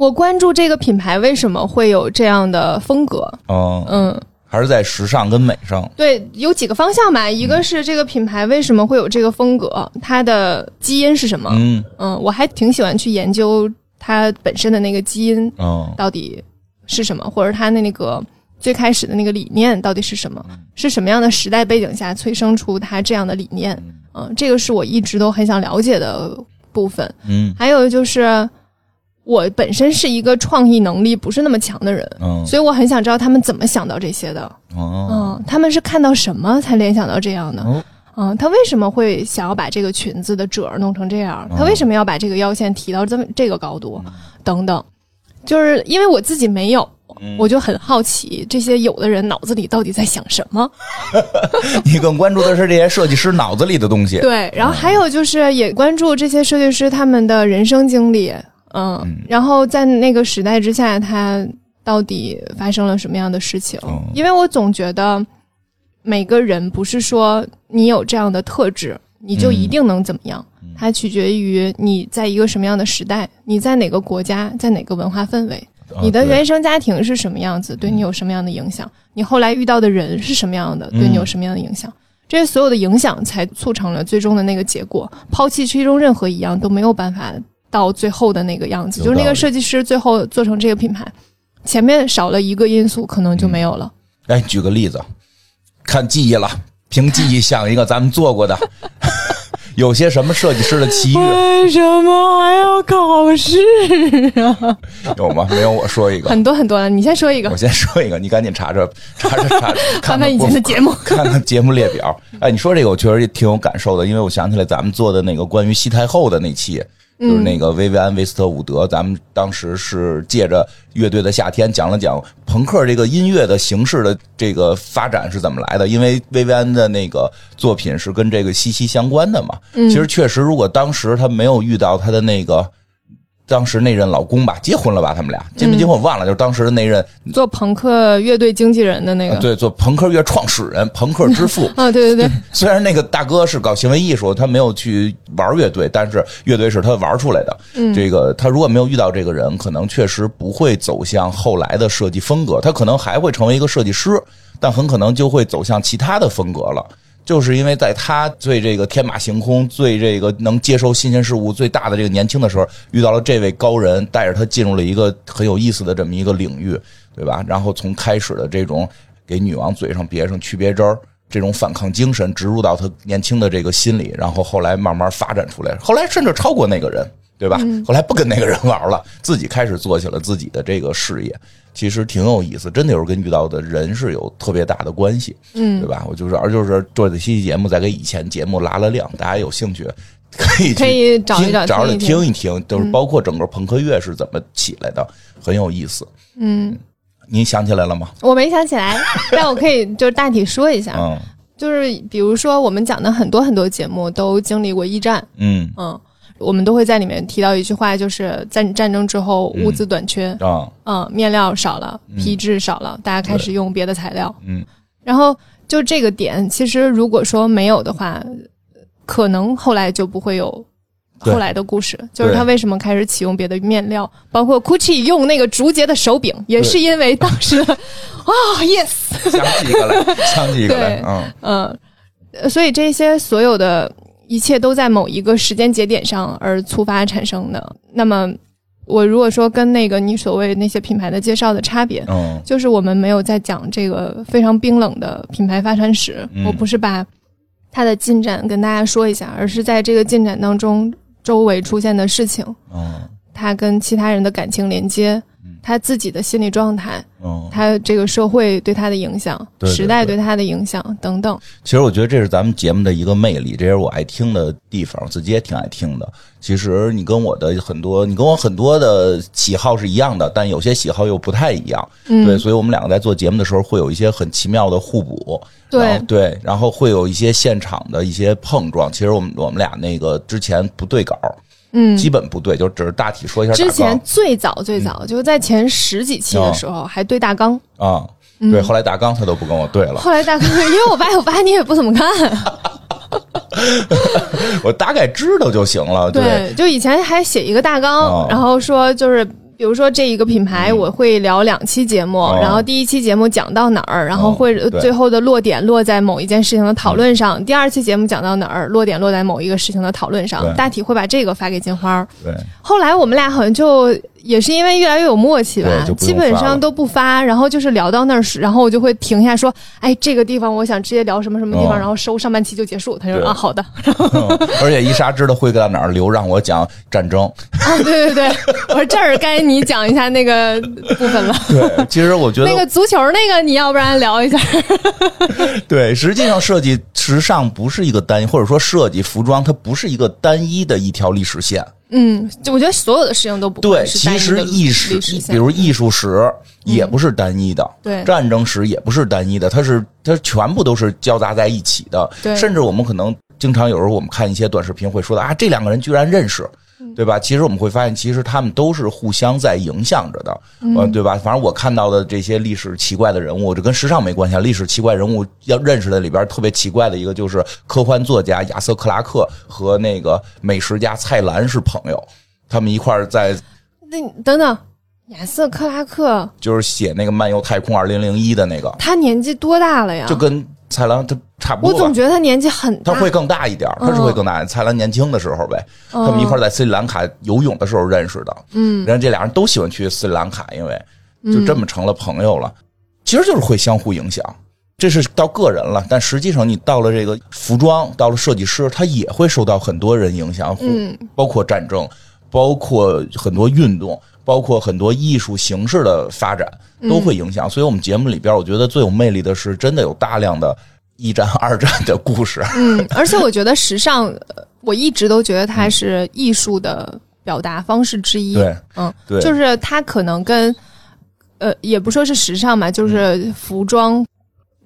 Speaker 1: 我关注这个品牌为什么会有这样的风格？
Speaker 2: 嗯，
Speaker 1: 嗯，
Speaker 2: 还是在时尚跟美上？
Speaker 1: 对，有几个方向吧。一个是这个品牌为什么会有这个风格，它的基因是什么？
Speaker 2: 嗯
Speaker 1: 嗯，我还挺喜欢去研究它本身的那个基因
Speaker 2: 嗯
Speaker 1: 到底是什么，或者它的那个最开始的那个理念到底是什么，是什么样的时代背景下催生出它这样的理念？嗯，这个是我一直都很想了解的部分。
Speaker 2: 嗯
Speaker 1: 还有就是，我本身是一个创意能力不是那么强的人，
Speaker 2: 嗯
Speaker 1: 所以我很想知道他们怎么想到这些的。
Speaker 2: 哦
Speaker 1: 嗯，他们是看到什么才联想到这样的？
Speaker 2: 哦
Speaker 1: 嗯，他为什么会想要把这个裙子的褶儿弄成这样？
Speaker 2: 哦
Speaker 1: 他为什么要把这个腰线提到这么这个高度？等等，就是因为我自己没有。
Speaker 2: 嗯
Speaker 1: 我就很好奇，这些有的人脑子里到底在想什么？
Speaker 2: 你更关注的是这些设计师脑子里的东西。
Speaker 1: 对，然后还有就是也关注这些设计师他们的人生经历，嗯，然后在那个时代之下，他到底发生了什么样的事情？
Speaker 2: 嗯
Speaker 1: 因为我总觉得每个人不是说你有这样的特质，你就一定能怎么样，它取决于你在一个什么样的时代，你在哪个国家，在哪个文化氛围。
Speaker 2: 啊
Speaker 1: 你的原生家庭是什么样子，对你有什么样的影响？你后来遇到的人是什么样的，对你有什么样的影响？这些所有的影响才促成了最终的那个结果。抛弃其中任何一样都没有办法到最后的那个样子。就是那个设计师最后做成这个品牌，前面少了一个因素，可能就没有了。
Speaker 2: 来举个例子，看记忆了，凭记忆想一个咱们做过的，有些什么设计师的奇遇
Speaker 1: 为什么还要考试啊？
Speaker 2: 有吗？没有，我说一个。
Speaker 1: 很多很多了，你先说一个
Speaker 2: 我，先说一个，你赶紧查查查 查查，看
Speaker 1: 翻翻以前的节目。
Speaker 2: 看看节目列表。哎，你说这个我确实也挺有感受的，因为我想起来咱们做的那个关于西太后的那期，就是那个薇薇安·维斯特伍德，咱们当时是借着乐队的夏天讲了讲朋克这个音乐的形式的这个发展是怎么来的，因为薇薇安的那个作品是跟这个息息相关的嘛。其实确实，如果当时他没有遇到他的那个。当时那任老公吧，结婚了吧？他们俩结没结婚我忘了，就是当时的那任
Speaker 1: 做朋克乐队经纪人的那个，
Speaker 2: 对，做朋克乐创始人、朋克之父。
Speaker 1: 啊，对对对，
Speaker 2: 虽然那个大哥是搞行为艺术，他没有去玩乐队，但是乐队是他玩出来的。
Speaker 1: 嗯
Speaker 2: 这个他如果没有遇到这个人，可能确实不会走向后来的设计风格，他可能还会成为一个设计师，但很可能就会走向其他的风格了。就是因为在他最这个天马行空、最这个能接受新鲜事物最大的这个年轻的时候，遇到了这位高人，带着他进入了一个很有意思的这么一个领域，对吧？然后从开始的这种给女王嘴上别上区别针儿。这种反抗精神植入到他年轻的这个心里，然后后来慢慢发展出来，后来甚至超过那个人，对吧？
Speaker 1: 嗯
Speaker 2: 后来不跟那个人玩了，自己开始做起了自己的这个事业，其实挺有意思。真的有时候跟遇到的人是有特别大的关系，
Speaker 1: 嗯
Speaker 2: 对吧？我就是，而就是做这期节目，再给以前节目拉了量，大家有兴趣可以去
Speaker 1: 可以找一找
Speaker 2: 找着
Speaker 1: 听一听
Speaker 2: 就是包括整个朋克乐是怎么起来的，很有意思。
Speaker 1: 嗯，
Speaker 2: 你想起来了吗？
Speaker 1: 我没想起来，但我可以 就是大体说一下，
Speaker 2: 嗯
Speaker 1: 就是比如说我们讲的很多很多节目都经历过一战，
Speaker 2: 嗯
Speaker 1: 嗯，我们都会在里面提到一句话，就是在战争之后
Speaker 2: 嗯
Speaker 1: 物资短缺，
Speaker 2: 啊。
Speaker 1: 嗯，面料少了，皮质少了，大家开始用别的材料，
Speaker 2: 嗯。
Speaker 1: 然后就这个点，其实如果说没有的话，可能后来就不会有。后来的故事就是他为什么开始启用别的面料，包括 GUCCI 用那个竹节的手柄，也是因为当时的 啊、yes，
Speaker 2: 想起一个来，想起一个来
Speaker 1: 对，
Speaker 2: 嗯。
Speaker 1: 嗯，呃所以这些所有的一切都在某一个时间节点上而触发产生的。那么，我如果说跟那个你所谓那些品牌的介绍的差别，
Speaker 2: 嗯。
Speaker 1: 就是我们没有在讲这个非常冰冷的品牌发展史，
Speaker 2: 嗯。
Speaker 1: 我不是把它的进展跟大家说一下，而是在这个进展当中周围出现的事情，
Speaker 2: 嗯。
Speaker 1: 他跟其他人的感情连接
Speaker 2: 嗯，
Speaker 1: 他自己的心理状态，
Speaker 2: 嗯。
Speaker 1: 他这个社会对他的影响，
Speaker 2: 对对
Speaker 1: 时代对他的影响等等。
Speaker 2: 其实我觉得这是咱们节目的一个魅力，这也是我爱听的地方，自己也挺爱听的。其实你跟我的很多，你跟我很多的喜好是一样的，但有些喜好又不太一样。
Speaker 1: 嗯，
Speaker 2: 对，所以我们两个在做节目的时候会有一些很奇妙的互补。
Speaker 1: 对
Speaker 2: 对，然后会有一些现场的一些碰撞。其实我们我们俩那个之前不对稿，
Speaker 1: 嗯，
Speaker 2: 基本不对，就只是大体说一下。
Speaker 1: 之前最早最早就是在前十几期的时候还对大纲，
Speaker 2: 啊，
Speaker 1: 嗯
Speaker 2: 对，后来大纲他都不跟我对了。
Speaker 1: 后来大纲，因为我爸我爸你也不怎么看，
Speaker 2: 我大概知道就行了。对，
Speaker 1: 对，就以前还写一个大纲，
Speaker 2: 哦
Speaker 1: 然后说就是。比如说这一个品牌，我会聊两期节目，然后第一期节目讲到哪儿，然后会最后的落点落在某一件事情的讨论上；第二期节目讲到哪儿，落点落在某一个事情的讨论上。大体会把这个发给金花。
Speaker 2: 对，
Speaker 1: 后来我们俩好像就也是因为越来越有默契吧基本上都不发，然后就是聊到那儿，然后我就会停下说，哎，这个地方我想直接聊什么什么地方，
Speaker 2: 哦
Speaker 1: 然后收上半期就结束。他就说啊，好的，
Speaker 2: 嗯 而且伊莎知道会在哪儿留，让我讲战争。
Speaker 1: 啊，对对对，我说这儿该你讲一下那个部分了。
Speaker 2: 对，其实我觉得
Speaker 1: 那个足球那个，你要不然聊一下？
Speaker 2: 对，实际上设计时尚不是一个单一，或者说设计服装它不是一个单一的一条历史线。
Speaker 1: 嗯，就我觉得所有的事情都不
Speaker 2: 对，
Speaker 1: 会是
Speaker 2: 其实
Speaker 1: 单一的历
Speaker 2: 艺史
Speaker 1: 史，线
Speaker 2: 比如艺术史也不是单一的，
Speaker 1: 对
Speaker 2: 战争史也不是单一的，它是它全部都是交杂在一起的。
Speaker 1: 对
Speaker 2: 甚至我们可能经常有时候我们看一些短视频会说的啊，这两个人居然认识。
Speaker 1: 嗯
Speaker 2: 对吧？其实我们会发现，其实他们都是互相在影响着的，嗯，对吧？反正我看到的这些历史奇怪的人物，这跟时尚没关系啊。历史奇怪人物要认识的里边特别奇怪的一个，就是科幻作家亚瑟克拉克和那个美食家蔡澜是朋友，他们一块儿在
Speaker 1: 那等等，亚瑟克拉克
Speaker 2: 就是写那个《漫游太空二零零一》的那个，
Speaker 1: 他年纪多大了呀？
Speaker 2: 就跟蔡澜他差不多
Speaker 1: 我总。觉得他年纪很大。
Speaker 2: 他会更大一点，他是会更大。蔡澜年轻的时候呗，
Speaker 1: 嗯
Speaker 2: 他们一块在斯里兰卡游泳的时候认识的。
Speaker 1: 嗯
Speaker 2: 然后这俩人都喜欢去斯里兰卡，因为就这么成了朋友了。其实就是会相互影响，这是到个人了。但实际上，你到了这个服装，到了设计师，他也会受到很多人影响，
Speaker 1: 嗯，
Speaker 2: 包括战争，包括很多运动，包括很多艺术形式的发展，都会影响。所以，我们节目里边，我觉得最有魅力的是，真的有大量的一战、二战的故事。
Speaker 1: 嗯，而且我觉得时尚，呃我一直都觉得它是艺术的表达方式之一。
Speaker 2: 对，
Speaker 1: 嗯，
Speaker 2: 对，
Speaker 1: 就是它可能跟呃，也不说是时尚吧，就是服装、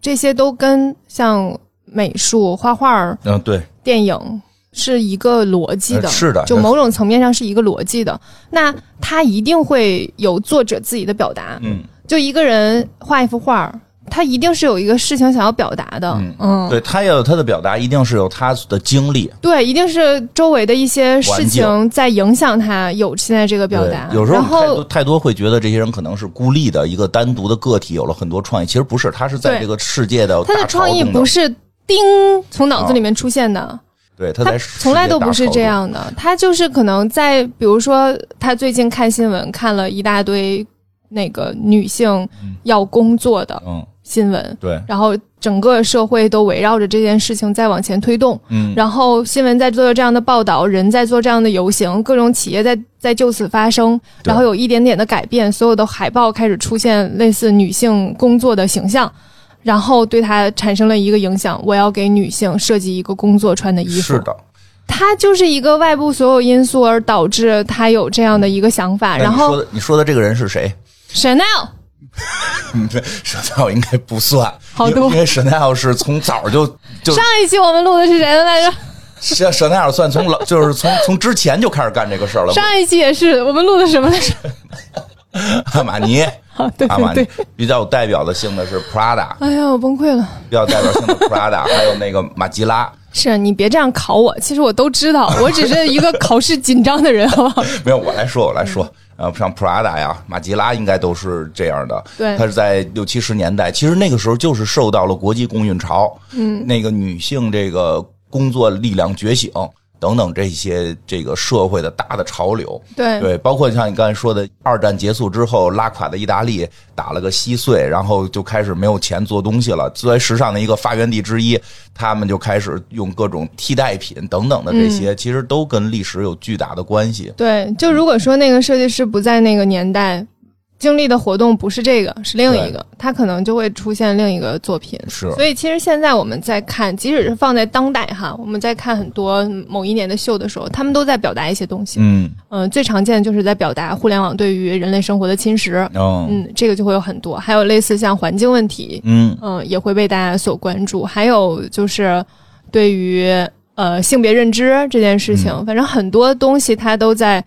Speaker 1: 这些都跟像美术、画画、
Speaker 2: 嗯，对，
Speaker 1: 电影是一个逻辑的，
Speaker 2: 呃是的
Speaker 1: 就某种层面上是一个逻辑的。那他一定会有作者自己的表达。
Speaker 2: 嗯。
Speaker 1: 就一个人画一幅画，他一定是有一个事情想要表达的。
Speaker 2: 嗯
Speaker 1: 嗯，
Speaker 2: 对他要有他的表达，一定是有他的经历。
Speaker 1: 对，一定是周围的一些事情在影响他有现在这个表达。
Speaker 2: 有时候太多太多会觉得这些人可能是孤立的一个单独的个体，有了很多创意，其实不是，他是在这个世界的大
Speaker 1: 他的创意不是叮从脑子里面出现的，他
Speaker 2: 对他在
Speaker 1: 从来都不是这样的。他就是可能在，比如说他最近看新闻，看了一大堆那个女性要工作的，
Speaker 2: 嗯
Speaker 1: 新闻，
Speaker 2: 对，
Speaker 1: 然后整个社会都围绕着这件事情在往前推动。
Speaker 2: 嗯，
Speaker 1: 然后新闻在做这样的报道，人在做这样的游行，各种企业在在就此发生，然后有一点点的改变，所有的海报开始出现类似女性工作的形象，然后对他产生了一个影响。我要给女性设计一个工作穿的衣服，
Speaker 2: 是的。
Speaker 1: 他就是一个外部所有因素而导致他有这样的一个想法。然后
Speaker 2: 你说的你说的这个人是谁
Speaker 1: ？Chanel
Speaker 2: 嗯，对，Chanel 应该不算，
Speaker 1: 好多
Speaker 2: 因为 Chanel 是从早就就
Speaker 1: 上一期我们录的是谁的来着？
Speaker 2: 是 Chanel 算从老就是从从之前就开始干这个事儿了。
Speaker 1: 上一期也是我们录的什么来着？
Speaker 2: 阿玛尼，
Speaker 1: 啊，对
Speaker 2: 阿玛尼比较有代表的性的是 Prada，
Speaker 1: 哎呀，我崩溃了。
Speaker 2: 比较代表性的 Prada，还有那个马吉拉。
Speaker 1: 是你别这样考我，其实我都知道，我只是一个考试紧张的人，好不好？
Speaker 2: 没有，我来说，我来说。呃，像 Prada 呀、马吉拉应该都是这样的。
Speaker 1: 对
Speaker 2: 它是在六七十年代，其实那个时候就是受到了国际共运潮，嗯，那个女性这个工作力量觉醒等等这些这个社会的大的潮流。
Speaker 1: 对
Speaker 2: 对，包括像你刚才说的，二战结束之后，拉垮的意大利打了个稀碎，然后就开始没有钱做东西了。作为时尚的一个发源地之一，他们就开始用各种替代品等等的这些，其实都跟历史有巨大的关系。
Speaker 1: 对，就如果说那个设计师不在那个年代经历的活动不是这个，是另一个，他可能就会出现另一个作品。
Speaker 2: 是
Speaker 1: 所以其实现在我们在看，即使是放在当代哈，我们在看很多某一年的秀的时候，他们都在表达一些东西。
Speaker 2: 嗯
Speaker 1: 嗯、最常见的就是在表达互联网对于人类生活的侵蚀。
Speaker 2: 嗯
Speaker 1: 嗯，这个就会有很多，还有类似像环境问题，
Speaker 2: 嗯
Speaker 1: 嗯，也会被大家所关注。还有就是对于呃性别认知这件事情，
Speaker 2: 嗯
Speaker 1: 反正很多东西它都在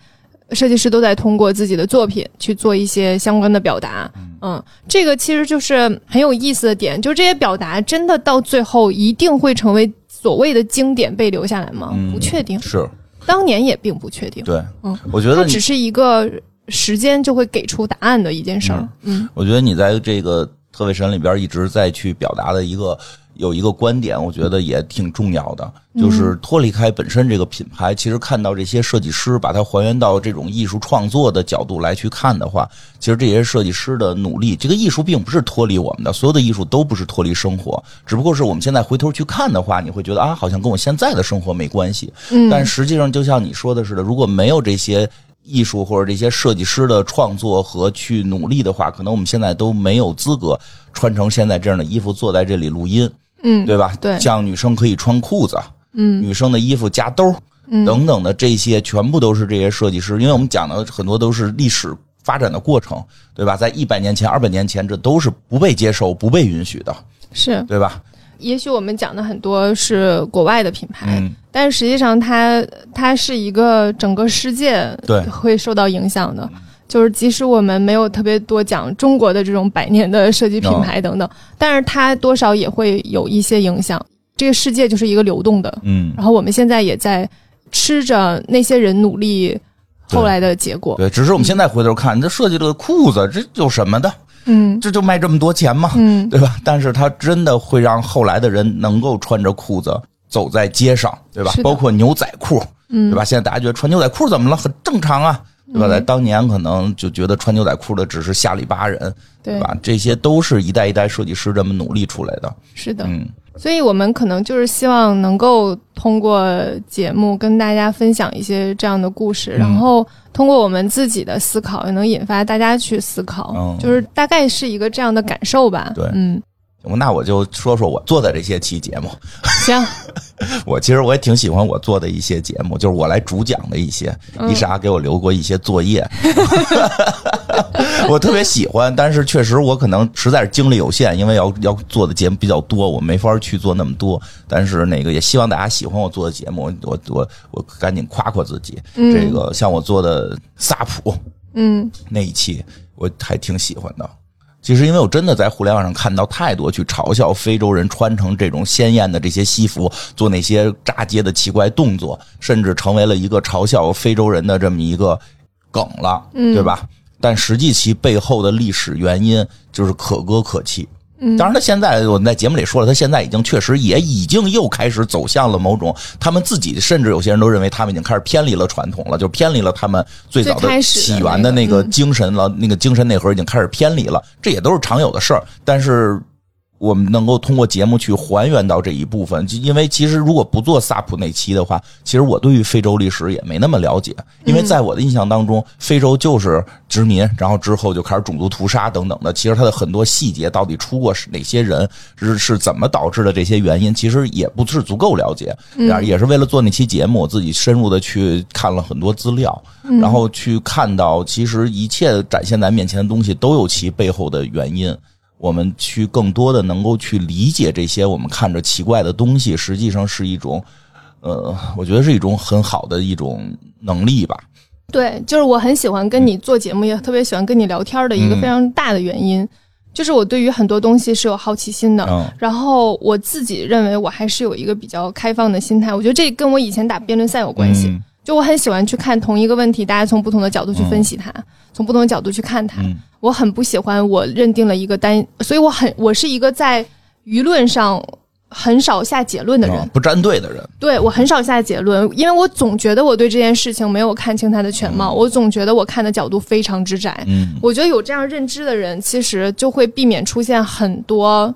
Speaker 1: 设计师都在通过自己的作品去做一些相关的表达。嗯，这个其实就是很有意思的点，就这些表达真的到最后一定会成为所谓的经典被留下来吗？
Speaker 2: 嗯
Speaker 1: 不确定，
Speaker 2: 是
Speaker 1: 当年也并不确定。
Speaker 2: 对，
Speaker 1: 嗯，
Speaker 2: 我觉得
Speaker 1: 它只是一个时间就会给出答案的一件事儿。嗯
Speaker 2: 我觉得你在这个特卫神里边一直在去表达的一个有一个观点，我觉得也挺重要的，就是脱离开本身这个品牌，其实看到这些设计师把它还原到这种艺术创作的角度来去看的话，其实这些设计师的努力，这个艺术并不是脱离我们的，所有的艺术都不是脱离生活，只不过是我们现在回头去看的话，你会觉得啊，好像跟我现在的生活没关系，
Speaker 1: 嗯，
Speaker 2: 但实际上，就像你说的似的，如果没有这些艺术或者这些设计师的创作和去努力的话，可能我们现在都没有资格穿成现在这样的衣服坐在这里录音，
Speaker 1: 嗯
Speaker 2: 对吧？
Speaker 1: 对
Speaker 2: 像女生可以穿裤子，
Speaker 1: 嗯
Speaker 2: 女生的衣服加兜儿
Speaker 1: 嗯
Speaker 2: 等等的这些，全部都是这些设计师，因为我们讲的很多都是历史发展的过程，对吧？在一百年前、二百年前，这都是不被接受、不被允许的，
Speaker 1: 是。
Speaker 2: 对吧？
Speaker 1: 也许我们讲的很多是国外的品牌，
Speaker 2: 嗯，
Speaker 1: 但实际上它它是一个整个世界
Speaker 2: 对
Speaker 1: 会受到影响的。就是即使我们没有特别多讲中国的这种百年的设计品牌等等，但是它多少也会有一些影响。这个世界就是一个流动的，
Speaker 2: 嗯，
Speaker 1: 然后我们现在也在吃着那些人努力后来的结果。
Speaker 2: 对，只是我们现在回头看，这设计了个裤子，这有什么的？
Speaker 1: 嗯
Speaker 2: 这就卖这么多钱嘛？
Speaker 1: 嗯，
Speaker 2: 对吧？但是它真的会让后来的人能够穿着裤子走在街上，对吧包括牛仔裤，
Speaker 1: 嗯
Speaker 2: 对吧？现在大家觉得穿牛仔裤怎么了？很正常啊，对吧？在当年可能就觉得穿牛仔裤的只是下里巴人，
Speaker 1: 对，
Speaker 2: 吧？这些都是一代一代设计师这么努力出来的。
Speaker 1: 是的。
Speaker 2: 嗯，
Speaker 1: 所以我们可能就是希望能够通过节目跟大家分享一些这样的故事，
Speaker 2: 嗯
Speaker 1: 然后通过我们自己的思考，也能引发大家去思考，
Speaker 2: 嗯
Speaker 1: 就是大概是一个这样的感受吧。
Speaker 2: 对
Speaker 1: 嗯，
Speaker 2: 那我就说说我做的这些期节目。
Speaker 1: 行，
Speaker 2: 我其实我也挺喜欢我做的一些节目，就是我来主讲的一些。
Speaker 1: 嗯
Speaker 2: 伊莎给我留过一些作业，我特别喜欢，但是确实我可能实在是精力有限，因为要要做的节目比较多，我没法去做那么多。但是那个也希望大家喜欢我做的节目，我我我赶紧夸夸自己。
Speaker 1: 嗯
Speaker 2: 这个像我做的萨普
Speaker 1: 嗯
Speaker 2: 那一期，我还挺喜欢的。其实，因为我真的在互联网上看到太多去嘲笑非洲人穿成这种鲜艳的这些西服，做那些炸街的奇怪动作，甚至成为了一个嘲笑非洲人的这么一个梗了，
Speaker 1: 嗯
Speaker 2: 对吧？但实际其背后的历史原因就是可歌可泣。
Speaker 1: 嗯
Speaker 2: 当然，他现在我们在节目里说了，他现在已经确实也已经又开始走向了某种，他们自己甚至有些人都认为他们已经开始偏离了传统了，就偏离了他们最早的起源的那个精神了，那个精神内核已经开始偏离了，这也都是常有的事儿。但是我们能够通过节目去还原到这一部分，就因为其实如果不做萨普那期的话，其实我对于非洲历史也没那么了解。因为在我的印象当中，非洲就是殖民，然后之后就开始种族屠杀等等的。其实它的很多细节到底出过是哪些人，是是怎么导致的这些原因，其实也不是足够了解。也是为了做那期节目，我自己深入的去看了很多资料，然后去看到其实一切展现在面前的东西都有其背后的原因。我们去更多的能够去理解这些我们看着奇怪的东西，实际上是一种，呃，我觉得是一种很好的一种能力吧。
Speaker 1: 对，就是我很喜欢跟你做节目，也特别喜欢跟你聊天的一个非常大的原因，就是我对于很多东西是有好奇心的。然后我自己认为我还是有一个比较开放的心态，我觉得这跟我以前打辩论赛有关系。就我很喜欢去看同一个问题，大家从不同的角度去分析它，从不同的角度去看它。我很不喜欢我认定了一个单，所以我很我是一个在舆论上很少下结论的人，
Speaker 2: 不站队的人。
Speaker 1: 对我很少下结论，因为我总觉得我对这件事情没有看清它的全貌，我总觉得我看的角度非常之窄。嗯，我觉得有这样认知的人，其实就会避免出现很多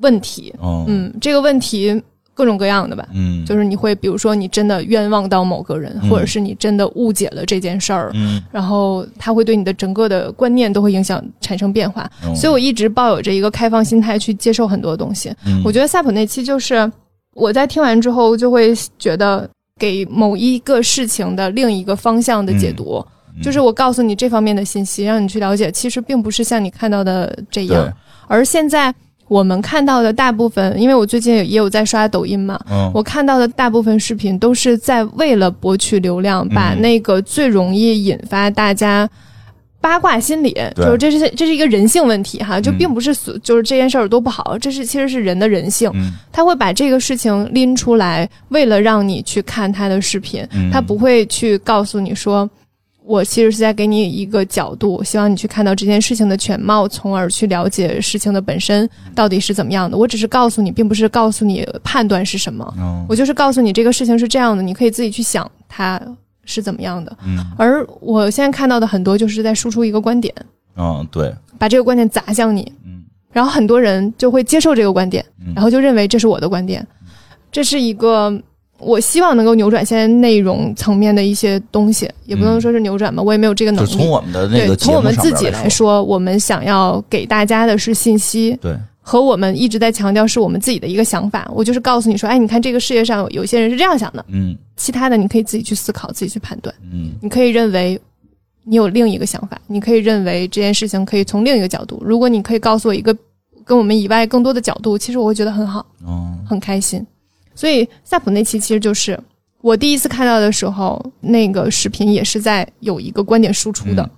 Speaker 1: 问题。嗯，这个问题。各种各样的吧，嗯，就是你会，比如说你真的冤枉到某个人，或者是你真的误解了这件事儿，嗯，然后他会对你的整个的观念都会影响产生变化，所以我一直抱有着一个开放心态去接受很多东西。我觉得赛普那期就是我在听完之后就会觉得给某一个事情的另一个方向的解读，就是我告诉你这方面的信息，让你去了解，其实并不是像你看到的这样，而现在。我们看到的大部分，因为我最近也有在刷抖音嘛，我看到的大部分视频都是在为了博取流量，把那个最容易引发大家八卦心理，就是这是这是一个人性问题哈，就并不是所就是这件事儿多不好，这是其实是人的人性，他会把这个事情拎出来，为了让你去看他的视频，他不会去告诉你说。我其实是在给你一个角度，希望你去看到这件事情的全貌，从而去了解事情的本身到底是怎么样的。我只是告诉你，并不是告诉你判断是什么，我就是告诉你这个事情是这样的，你可以自己去想它是怎么样的。而我现在看到的很多就是在输出一个观点，
Speaker 2: 嗯，对，
Speaker 1: 把这个观点砸向你，嗯，然后很多人就会接受这个观点，然后就认为这是我的观点，这是一个。我希望能够扭转现在内容层面的一些东西，也不能说是扭转吧，我也没有这个能力。
Speaker 2: 从我们的那个
Speaker 1: 从我们自己
Speaker 2: 来
Speaker 1: 说，我们想要给大家的是信息，
Speaker 2: 对，
Speaker 1: 和我们一直在强调是我们自己的一个想法。我就是告诉你说，哎，你看这个世界上有些人是这样想的，嗯，其他的你可以自己去思考，自己去判断，嗯，你可以认为你有另一个想法，你可以认为这件事情可以从另一个角度。如果你可以告诉我一个跟我们以外更多的角度，其实我会觉得很好，哦，很开心。所以夏普那期其实就是我第一次看到的时候，那个视频也是在有一个观点输出的，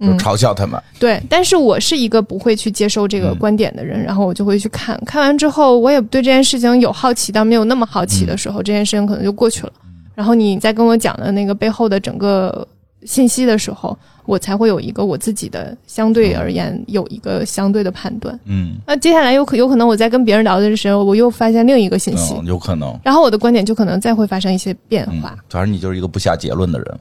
Speaker 2: 就嘲笑他们。
Speaker 1: 对，但是我是一个不会去接受这个观点的人，然后我就会去看看完之后，我也对这件事情有好奇，但没有那么好奇的时候，这件事情可能就过去了。然后你在跟我讲的那个背后的整个信息的时候。我才会有一个我自己的相对而言有一个相对的判断。嗯，那接下来有可有可能我在跟别人聊的时候，我又发现另一个信息，
Speaker 2: 有可能。
Speaker 1: 然后我的观点就可能再会发生一些变化。
Speaker 2: 反正你就是一个不下结论的人。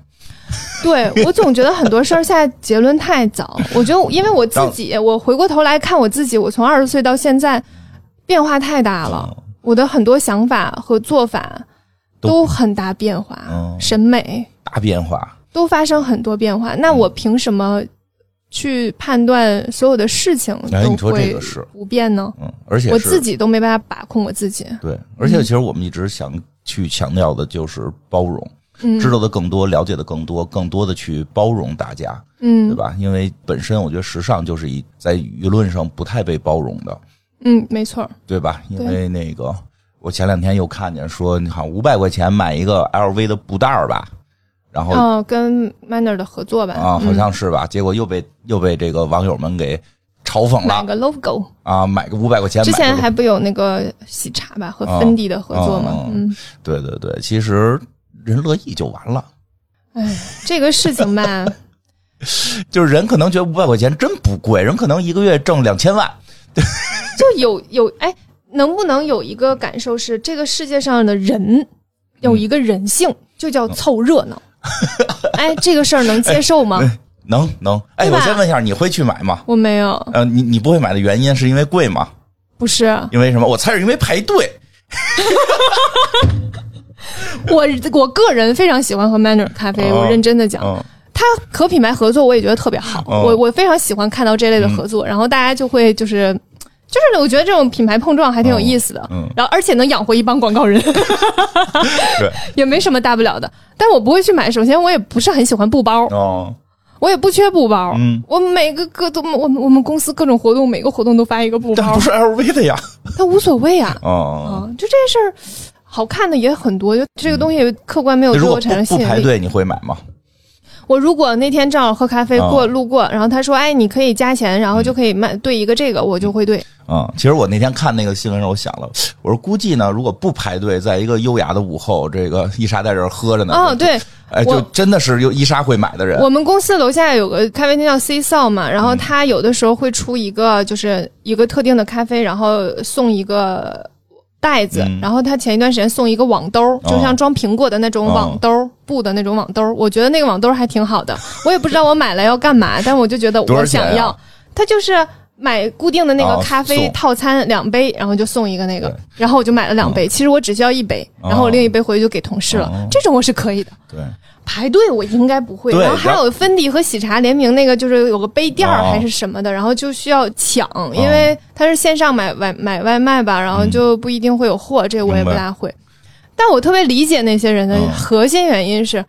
Speaker 1: 对我总觉得很多事儿下结论太早。我觉得因为我自己，我回过头来看我自己，我从二十岁到现在变化太大了，我的很多想法和做法都很大变化，审美
Speaker 2: 大变化。
Speaker 1: 都发生很多变化，那我凭什么去判断所有的事情都会不变呢？
Speaker 2: 嗯，而且
Speaker 1: 我自己都没办法把控我自己。
Speaker 2: 对，而且其实我们一直想去强调的就是包容，知道的更多，了解的更多，更多的去包容大家，嗯，对吧？因为本身我觉得时尚就是一在舆论上不太被包容的，
Speaker 1: 嗯，没错，
Speaker 2: 对吧？因为那个我前两天又看见说，你看五百块钱买一个 LV 的布袋儿吧。然后
Speaker 1: 跟 Manner 的合作吧，
Speaker 2: 啊，好像是吧？结果又被又被这个网友们给嘲讽了。
Speaker 1: 买个 logo
Speaker 2: 啊，买个五百块钱。
Speaker 1: 之前还不有那个喜茶吧和芬迪的合作吗？嗯，
Speaker 2: 对对对，其实人乐意就完了。
Speaker 1: 哎，这个事情吧，
Speaker 2: 就是人可能觉得五百块钱真不贵，人可能一个月挣两千万，
Speaker 1: 就有有哎，能不能有一个感受是，这个世界上的人有一个人性，就叫凑热闹。哎，这个事儿能接受吗？
Speaker 2: 能能。哎，我先问一下，你会去买吗？
Speaker 1: 我没有。
Speaker 2: 呃，你你不会买的原因是因为贵吗？
Speaker 1: 不不是，
Speaker 2: 因为什么？我猜是因为排队。
Speaker 1: 我我个人非常喜欢喝 Manner 咖啡，
Speaker 2: 哦
Speaker 1: 我认真的讲，
Speaker 2: 嗯
Speaker 1: 它和品牌合作，我也觉得特别好。
Speaker 2: 哦
Speaker 1: 我我非常喜欢看到这类的合作，然后大家就会就是就是我觉得这种品牌碰撞还挺有意思的，
Speaker 2: 哦嗯
Speaker 1: 然后而且能养活一帮广告人，
Speaker 2: 对，
Speaker 1: 也没什么大不了的。但我不会去买，首先我也不是很喜欢布包，
Speaker 2: 哦，
Speaker 1: 我也不缺布包，
Speaker 2: 嗯
Speaker 1: 我每个各都我们我们公司各种活动，每个活动都发一个布包
Speaker 2: 但不，是 LV 的呀。
Speaker 1: 它无所谓啊，
Speaker 2: 哦，
Speaker 1: 啊，就这事儿。好看的也很多，就这个东西客观没有
Speaker 2: 那如果
Speaker 1: 对我产生
Speaker 2: 不
Speaker 1: 吸引力。
Speaker 2: 不排队，你会买吗？
Speaker 1: 我如果那天正好喝咖啡
Speaker 2: 哦
Speaker 1: 过路过，然后他说：“哎，你可以加钱，然后就可以卖兑一个这个，我就会兑。
Speaker 2: 嗯，其实我那天看那个新闻时候，我想了，我说估计呢，如果不排队，在一个优雅的午后，这个伊莎在这儿喝着呢，
Speaker 1: 哦，对，
Speaker 2: 哎，就真的是有伊莎会买的人。
Speaker 1: 我们公司楼下有个咖啡厅叫 C 扫嘛，然
Speaker 2: 嗯
Speaker 1: 后他有的时候会出一个就是一个特定的咖啡，然后送一个袋子，
Speaker 2: 嗯。
Speaker 1: 然后他前一段时间送一个网兜，就像装苹果的那种网兜，布的那种网兜，我觉得那个网兜还挺好的。我也不知道我买了要干嘛，但我就觉得我想要，它就是。买固定的那个
Speaker 2: 哦
Speaker 1: 咖啡套餐两杯，然后就送一个那个，然后我就买了两杯。其实我只需要一杯，然后我另一杯回去就给同事了
Speaker 2: 哦。
Speaker 1: 这种我是可以的。
Speaker 2: 对，
Speaker 1: 排队我应该不会，然后还有芬迪和喜茶联名那个，就是有个杯垫还是什么的，然后就需要抢，因为它是线上买外买外卖吧，然后就不一定会有货，这我也不大会。但我特别理解那些人的
Speaker 2: 嗯
Speaker 1: 核心原因是，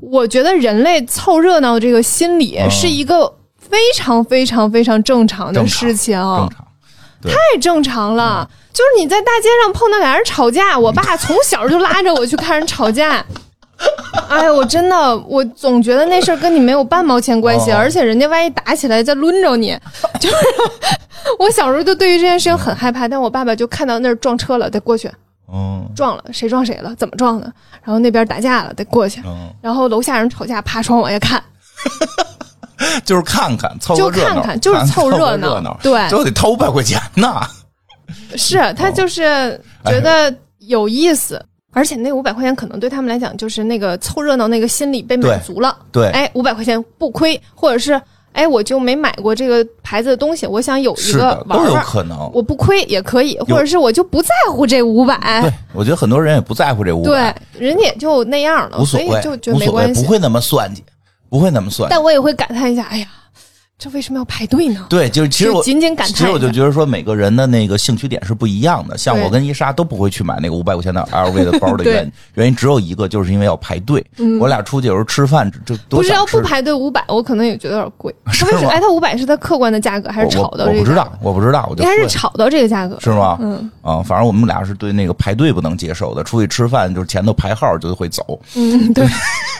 Speaker 1: 我觉得人类凑热闹这个心理
Speaker 2: 嗯
Speaker 1: 是一个非常非常非常正常的事情啊
Speaker 2: 正。常。
Speaker 1: 太正常了。就是你在大街上碰到俩人吵架，我爸从小就拉着我去看人吵架。哎呀，我真的，我总觉得那事儿跟你没有半毛钱关系，
Speaker 2: 哦
Speaker 1: 而且人家万一打起来再抡着你，就是 我小时候就对于这件事情很害怕。但我爸爸就看到那儿撞车了，得过去
Speaker 2: 嗯
Speaker 1: 撞了，谁撞谁了，怎么撞的？然后那边打架了，得过去。
Speaker 2: 嗯，
Speaker 1: 然后楼下人吵架，爬窗往下看，
Speaker 2: 就是看看，凑热闹，
Speaker 1: 看看，就是凑热
Speaker 2: 闹，
Speaker 1: 闹。对，
Speaker 2: 最后得掏五百块钱呢。
Speaker 1: 是他就是觉得有意思，而且那五百块钱可能对他们来讲就是那个凑热闹那个心理被满足了。
Speaker 2: 对，
Speaker 1: 哎，五百块钱不亏，或者是哎，我就没买过这个牌子的东西，我想有一个
Speaker 2: 是的，都有
Speaker 1: 玩玩，
Speaker 2: 可能。
Speaker 1: 我不亏也可以，或者是我就不在乎这五百
Speaker 2: 对。，我觉得很多人也不在乎这五百对，，
Speaker 1: 人家也就那样了，
Speaker 2: 无所谓，
Speaker 1: 所以就觉得没关系。
Speaker 2: 不会那么算计，不会那么算计。
Speaker 1: 但我也会感叹一下，哎呀，这为什么要排队呢？
Speaker 2: 对，就是其实我
Speaker 1: 仅仅感
Speaker 2: 其实我就觉得说每个人的那个兴趣点是不一样的。像我跟伊莎都不会去买那个五百块钱的 LV 的包的原因，原因只有一个，就是因为要排队。我俩出去有时候吃饭，这多
Speaker 1: 不是要不排队五百，我可能也觉得有点贵。
Speaker 2: 是吗
Speaker 1: 为什么？哎，它五百是它客观的价格还是炒
Speaker 2: 我
Speaker 1: 到这个？
Speaker 2: 我我不知道，，我不知道，我就
Speaker 1: 应该是炒到这个价格。
Speaker 2: 是吗？
Speaker 1: 嗯
Speaker 2: 啊，反正我们俩是对那个排队不能接受的。出去吃饭就是前头排号就会走，
Speaker 1: 嗯，对，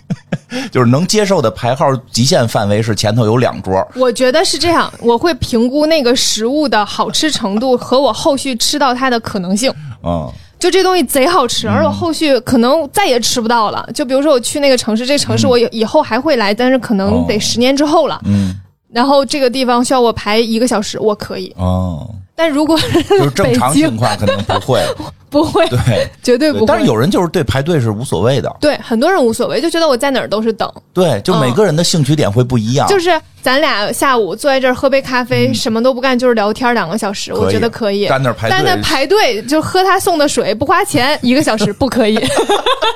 Speaker 2: 就是能接受的排号极限范围是前头有两桌。
Speaker 1: 我觉得是这样，我会评估那个食物的好吃程度和我后续吃到它的可能性。
Speaker 2: 嗯，
Speaker 1: 就这东西贼好吃，而我后续可能再也吃不到了。就比如说我去那个城市，这城市我以以后还会来，但是可能得
Speaker 2: 哦
Speaker 1: 十年之后了。
Speaker 2: 嗯，
Speaker 1: 然后这个地方需要我排一个小时，我可以。
Speaker 2: 哦，
Speaker 1: 但如果
Speaker 2: 就是正常情况可能不会，
Speaker 1: 不会，
Speaker 2: 对，
Speaker 1: 绝对不会。
Speaker 2: 但是有人就是对排队是无所谓的，
Speaker 1: 对很多人无所谓，就觉得我在哪儿都是等。
Speaker 2: 对，就每个人的兴趣点会不一样。
Speaker 1: 就是咱俩下午坐在这儿喝杯咖啡，什么都不干，就是聊天两个小时，我觉得可以。
Speaker 2: 站那儿排队
Speaker 1: 但那排队就喝他送的水不花钱，一个小时不可以。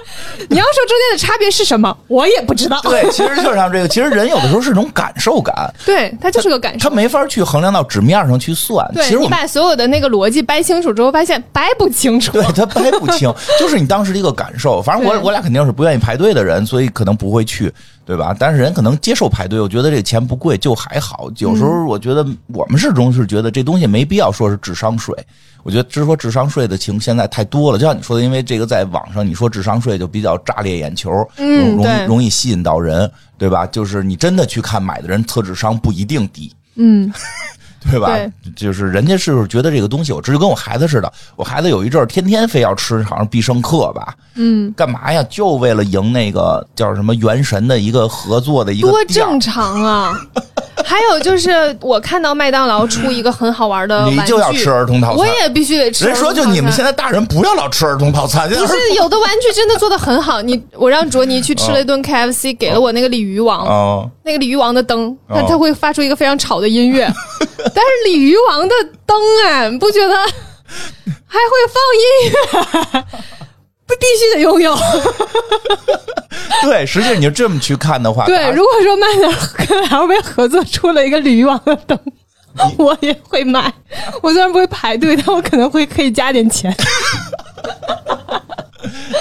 Speaker 1: 你要说中间的差别是什么，我也不知道。
Speaker 2: 对，其实就像这个，其实人有的时候是种感受感，
Speaker 1: 对，他就是个感受。
Speaker 2: 他没法去衡量到纸面上去算。其实我们
Speaker 1: 把所有的那个逻辑掰清楚之后，发现掰不清楚。
Speaker 2: 对他掰不清，就是你当时的一个感受。反正我我俩肯定是不愿意排队的人，所以可能不会去，对吧？但是人可能接受排队，我觉得这个钱不贵就还好。有时候我觉得我们始终是觉得这东西没必要说是智商税。我觉得只是说智商税的情现在太多了，就像你说的，因为这个在网上你说智商税就比较炸裂眼球，容容
Speaker 1: 嗯对
Speaker 2: 易容易吸引到人，对吧？就是你真的去看买的人测智商不一定低。
Speaker 1: 嗯，
Speaker 2: 对吧？
Speaker 1: 对
Speaker 2: 就是人家是觉得这个东西，我这就跟我孩子似的，我孩子有一阵儿天天非要吃，好像必胜客吧，
Speaker 1: 嗯，
Speaker 2: 干嘛呀？就为了赢那个叫什么元神的一个合作的一个
Speaker 1: 多正常啊！还有就是，我看到麦当劳出一个很好玩的玩具，
Speaker 2: 你就要吃儿童套餐。
Speaker 1: 我也必须得吃。
Speaker 2: 人说，就你们现在大人不要老吃儿童套餐，
Speaker 1: 不是 有的玩具真的做的很好。你我让卓尼去吃了一顿 KFC，给了我那个鲤鱼王，
Speaker 2: 哦，
Speaker 1: 那个鲤鱼王的灯，它
Speaker 2: 哦
Speaker 1: 它会发出一个非常吵的音乐，但是鲤鱼王的灯哎，你不觉得还会放音乐？不必须得拥有。
Speaker 2: 对，实际上你就这么去看的话，
Speaker 1: 对，如果说麦德跟 LV 合作出了一个鲤鱼王的灯，我也会买。我虽然不会排队，但我可能会可以加点钱。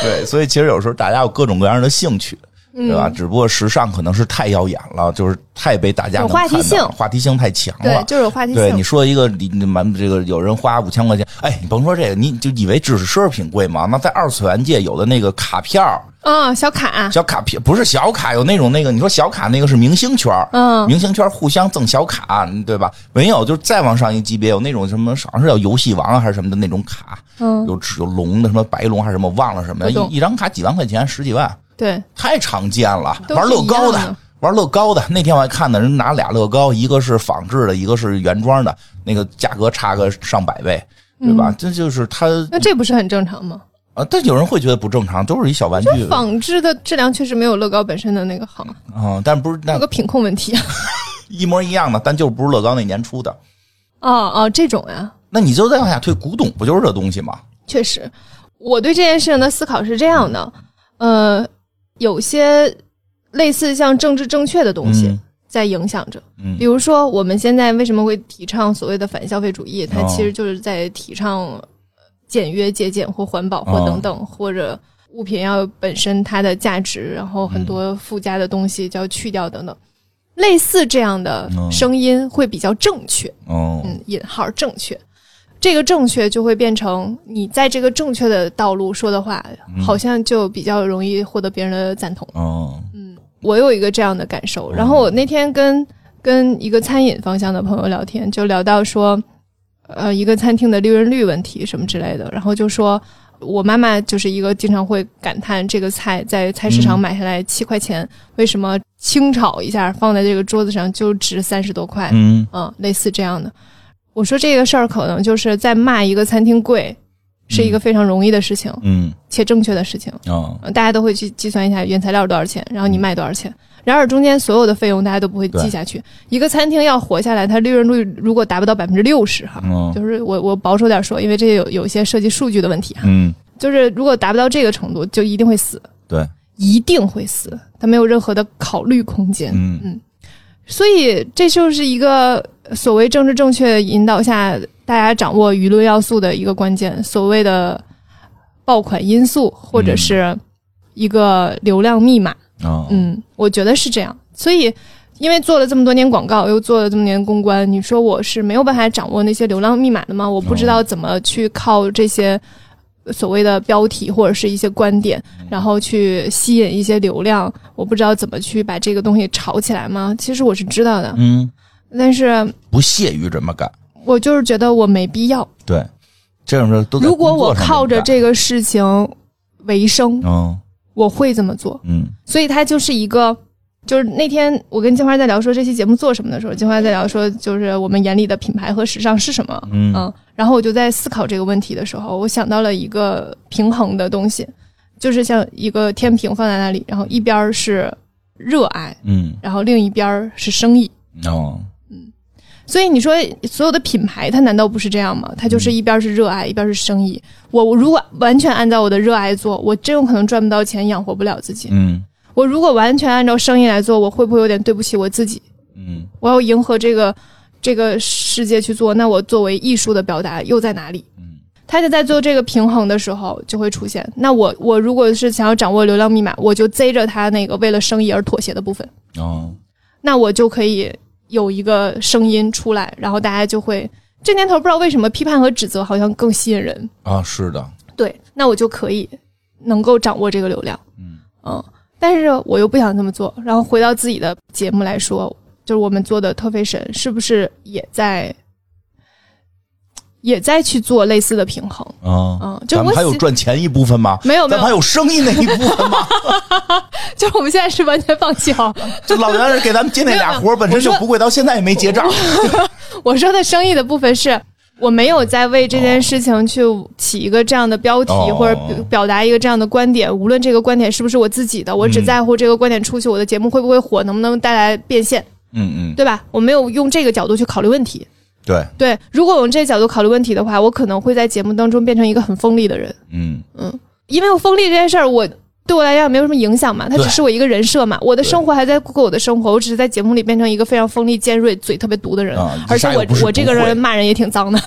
Speaker 2: 对，所以其实有时候大家有各种各样的兴趣。
Speaker 1: 嗯
Speaker 2: 对吧？只不过时尚可能是太耀眼了，就是太被大家
Speaker 1: 话题性
Speaker 2: 话题性太强
Speaker 1: 对
Speaker 2: 了，。
Speaker 1: 就是有话题
Speaker 2: 对你。说一个你你满这个有人花五千块钱，哎，你甭说这个，你就以为只是奢侈品贵吗？那在二次元界有的那个卡片儿
Speaker 1: 啊、小卡，
Speaker 2: 小卡片不是小卡，有那种那个你说小卡那个是明星圈
Speaker 1: 嗯
Speaker 2: 明星圈互相赠小卡，对吧？没有，就是再往上一级别有那种什么，好像是叫游戏王还是什么的那种卡，
Speaker 1: 嗯，
Speaker 2: 有有龙的什么白龙还是什么，忘了什么，一一张卡几万块钱，十几万，
Speaker 1: 对，
Speaker 2: 太常见了。玩乐高的玩乐高的，那天我还看到人拿俩乐高，一个是仿制的，一个是原装的，那个价格差个上百倍，对吧？
Speaker 1: 嗯
Speaker 2: 这就是它
Speaker 1: 那这不是很正常吗？
Speaker 2: 啊，但有人会觉得不正常，都是一小玩具
Speaker 1: 仿制的质量确实没有乐高本身的那个好，
Speaker 2: 啊，但不是那
Speaker 1: 有个品控问题。
Speaker 2: 一模一样的，但就不是乐高那年出的。
Speaker 1: 哦哦，这种呀，
Speaker 2: 那你就再往下推，古董不就是这东西吗？
Speaker 1: 确实，我对这件事情的思考是这样的，呃，有些类似像政治正确的东西
Speaker 2: 嗯
Speaker 1: 在影响着。
Speaker 2: 嗯
Speaker 1: 比如说，我们现在为什么会提倡所谓的反消费主义？它
Speaker 2: 哦
Speaker 1: 其实就是在提倡简约、节俭或环保或
Speaker 2: 哦
Speaker 1: 等等，或者物品要有本身它的价值，然后很多附加的东西就要去掉等等。类似这样的
Speaker 2: 哦
Speaker 1: 声音会比较正确，
Speaker 2: 哦，
Speaker 1: 嗯，引号正确。这个正确就会变成你在这个正确的道路说的话，
Speaker 2: 嗯
Speaker 1: 好像就比较容易获得别人的赞同。
Speaker 2: 哦，嗯
Speaker 1: 我有一个这样的感受。然后我那天跟跟一个餐饮方向的朋友聊天，就聊到说，呃，一个餐厅的利润率问题什么之类的，然后就说。我妈妈就是一个经常会感叹这个菜在菜市场
Speaker 2: 嗯
Speaker 1: 买下来七块钱，为什么清炒一下放在这个桌子上就值三十多块？
Speaker 2: 嗯
Speaker 1: 嗯，类似这样的。我说这个事儿可能就是在骂一个餐厅贵，是一个非常容易的事情，
Speaker 2: 嗯
Speaker 1: 且正确的事情。
Speaker 2: 哦，
Speaker 1: 呃大家都会去计算一下原材料多少钱，然后你卖多少钱。然而中间所有的费用大家都不会记下去。一个餐厅要活下来，它利润率如果达不到百分之六十哈，
Speaker 2: 嗯
Speaker 1: 就是我我保守点说，因为这有有一些涉及数据的问题哈，
Speaker 2: 嗯，
Speaker 1: 就是如果达不到这个程度，就一定会死，
Speaker 2: 对，
Speaker 1: 一定会死，它没有任何的考虑空间。
Speaker 2: 嗯嗯
Speaker 1: 所以这就是一个所谓政治正确引导下，大家掌握舆论要素的一个关键，所谓的爆款因素，或者是一个流量密码。
Speaker 2: 哦，
Speaker 1: 嗯，我觉得是这样。所以，因为做了这么多年广告，又做了这么多年公关，你说我是没有办法掌握那些流量密码的吗？我不知道怎么去靠这些所谓的标题或者是一些观点，然后去吸引一些流量。我不知道怎么去把这个东西炒起来吗？其实我是知道的，
Speaker 2: 嗯，
Speaker 1: 但是
Speaker 2: 不屑于这么干，
Speaker 1: 我就是觉得我没必要。
Speaker 2: 对，这种事都在
Speaker 1: 如果我靠着，这个事情为生，
Speaker 2: 嗯
Speaker 1: 我会这么做。
Speaker 2: 嗯
Speaker 1: 所以它就是一个，就是那天我跟金花在聊说这期节目做什么的时候，金花在聊说就是我们眼里的品牌和时尚是什么，
Speaker 2: 嗯
Speaker 1: 然后我就在思考这个问题的时候，我想到了一个平衡的东西，就是像一个天平放在那里，然后一边儿是热爱，
Speaker 2: 嗯
Speaker 1: 然后另一边儿是生意。
Speaker 2: 哦，嗯
Speaker 1: 所以你说所有的品牌，它难道不是这样吗？它就是一边是热爱，一边是生意。我我如果完全按照我的热爱做，我真有可能赚不到钱，养活不了自己。
Speaker 2: 嗯
Speaker 1: 我如果完全按照生意来做，我会不会有点对不起我自己？
Speaker 2: 嗯
Speaker 1: 我要迎合这个这个世界去做，那我作为艺术的表达又在哪里？
Speaker 2: 嗯
Speaker 1: 他就在做这个平衡的时候就会出现。那我我如果是想要掌握流量密码，我就贼着他那个为了生意而妥协的部分，
Speaker 2: 哦，
Speaker 1: 那我就可以有一个声音出来，然后大家就会这年头不知道为什么批判和指责好像更吸引人，
Speaker 2: 啊，是的，
Speaker 1: 对，那我就可以能够掌握这个流量。
Speaker 2: 嗯
Speaker 1: 嗯，但是我又不想这么做。然后回到自己的节目来说，就是我们做的特费神是不是也在也在去做类似的平衡。
Speaker 2: 啊，
Speaker 1: 嗯，就
Speaker 2: 咱们还有赚钱一部分吗？
Speaker 1: 没有没有
Speaker 2: 咱们还有生意那一部分吗？
Speaker 1: 就是我们现在是完全放弃好。
Speaker 2: 这老袁给咱们接那俩活儿本身就不贵，到现在也没结账。
Speaker 1: 我说 的生意的部分是。我没有在为这件事情去起一个这样的标题，
Speaker 2: 哦
Speaker 1: 或者表表达一个这样的观点，无论这个观点是不是我自己的，我只
Speaker 2: 嗯
Speaker 1: 在乎这个观点出去，我的节目会不会火，能不能带来变现，
Speaker 2: 嗯嗯，
Speaker 1: 对吧？我没有用这个角度去考虑问题。
Speaker 2: 对，
Speaker 1: 对，如果我用这个角度考虑问题的话，我可能会在节目当中变成一个很锋利的人。
Speaker 2: 嗯嗯
Speaker 1: 因为我锋利这件事儿，我对我来讲没有什么影响嘛，它只是我一个人设嘛。我的生活还在过我的生活，我只是在节目里变成一个非常锋利、尖锐、嘴特别毒的人。
Speaker 2: 啊
Speaker 1: 而且我我这个人骂人也挺脏的，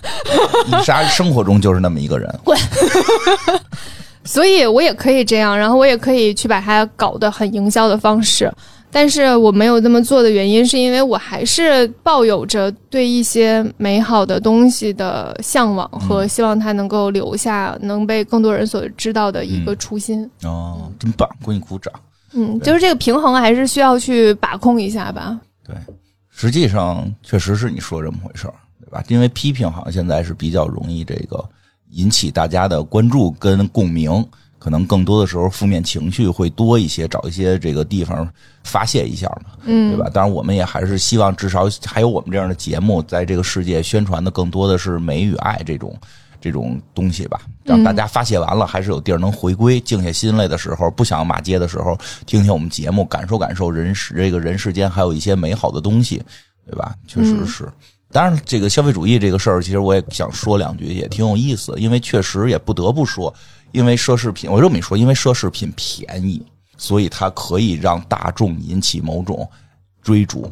Speaker 2: 你啥 生活中就是那么一个人。
Speaker 1: 滚 所以我也可以这样，然后我也可以去把它搞得很营销的方式。但是我没有这么做的原因，是因为我还是抱有着对一些美好的东西的向往和希望它能够留下，能被更多人所知道的一个初心。
Speaker 2: 哦，真棒，给你鼓掌。
Speaker 1: 嗯，就是这个平衡还是需要去把控一下吧。
Speaker 2: 对，实际上确实是你说这么回事儿，对吧？因为批评好像现在是比较容易这个引起大家的关注跟共鸣，可能更多的时候负面情绪会多一些，找一些这个地方发泄一下嘛，
Speaker 1: 嗯，
Speaker 2: 对吧？当然，我们也还是希望至少还有我们这样的节目，在这个世界宣传的更多的是美与爱这种。这种东西吧，让大家发泄完了，还是有地儿能回归，静下心来的时候，不想骂街的时候，听听我们节目，感受感受人世这个人世间还有一些美好的东西，对吧？确实是。当然，这个消费主义这个事儿，其实我也想说两句，也挺有意思，因为确实也不得不说，因为奢侈品，我这么一说，因为奢侈品便宜，所以它可以让大众引起某种追逐。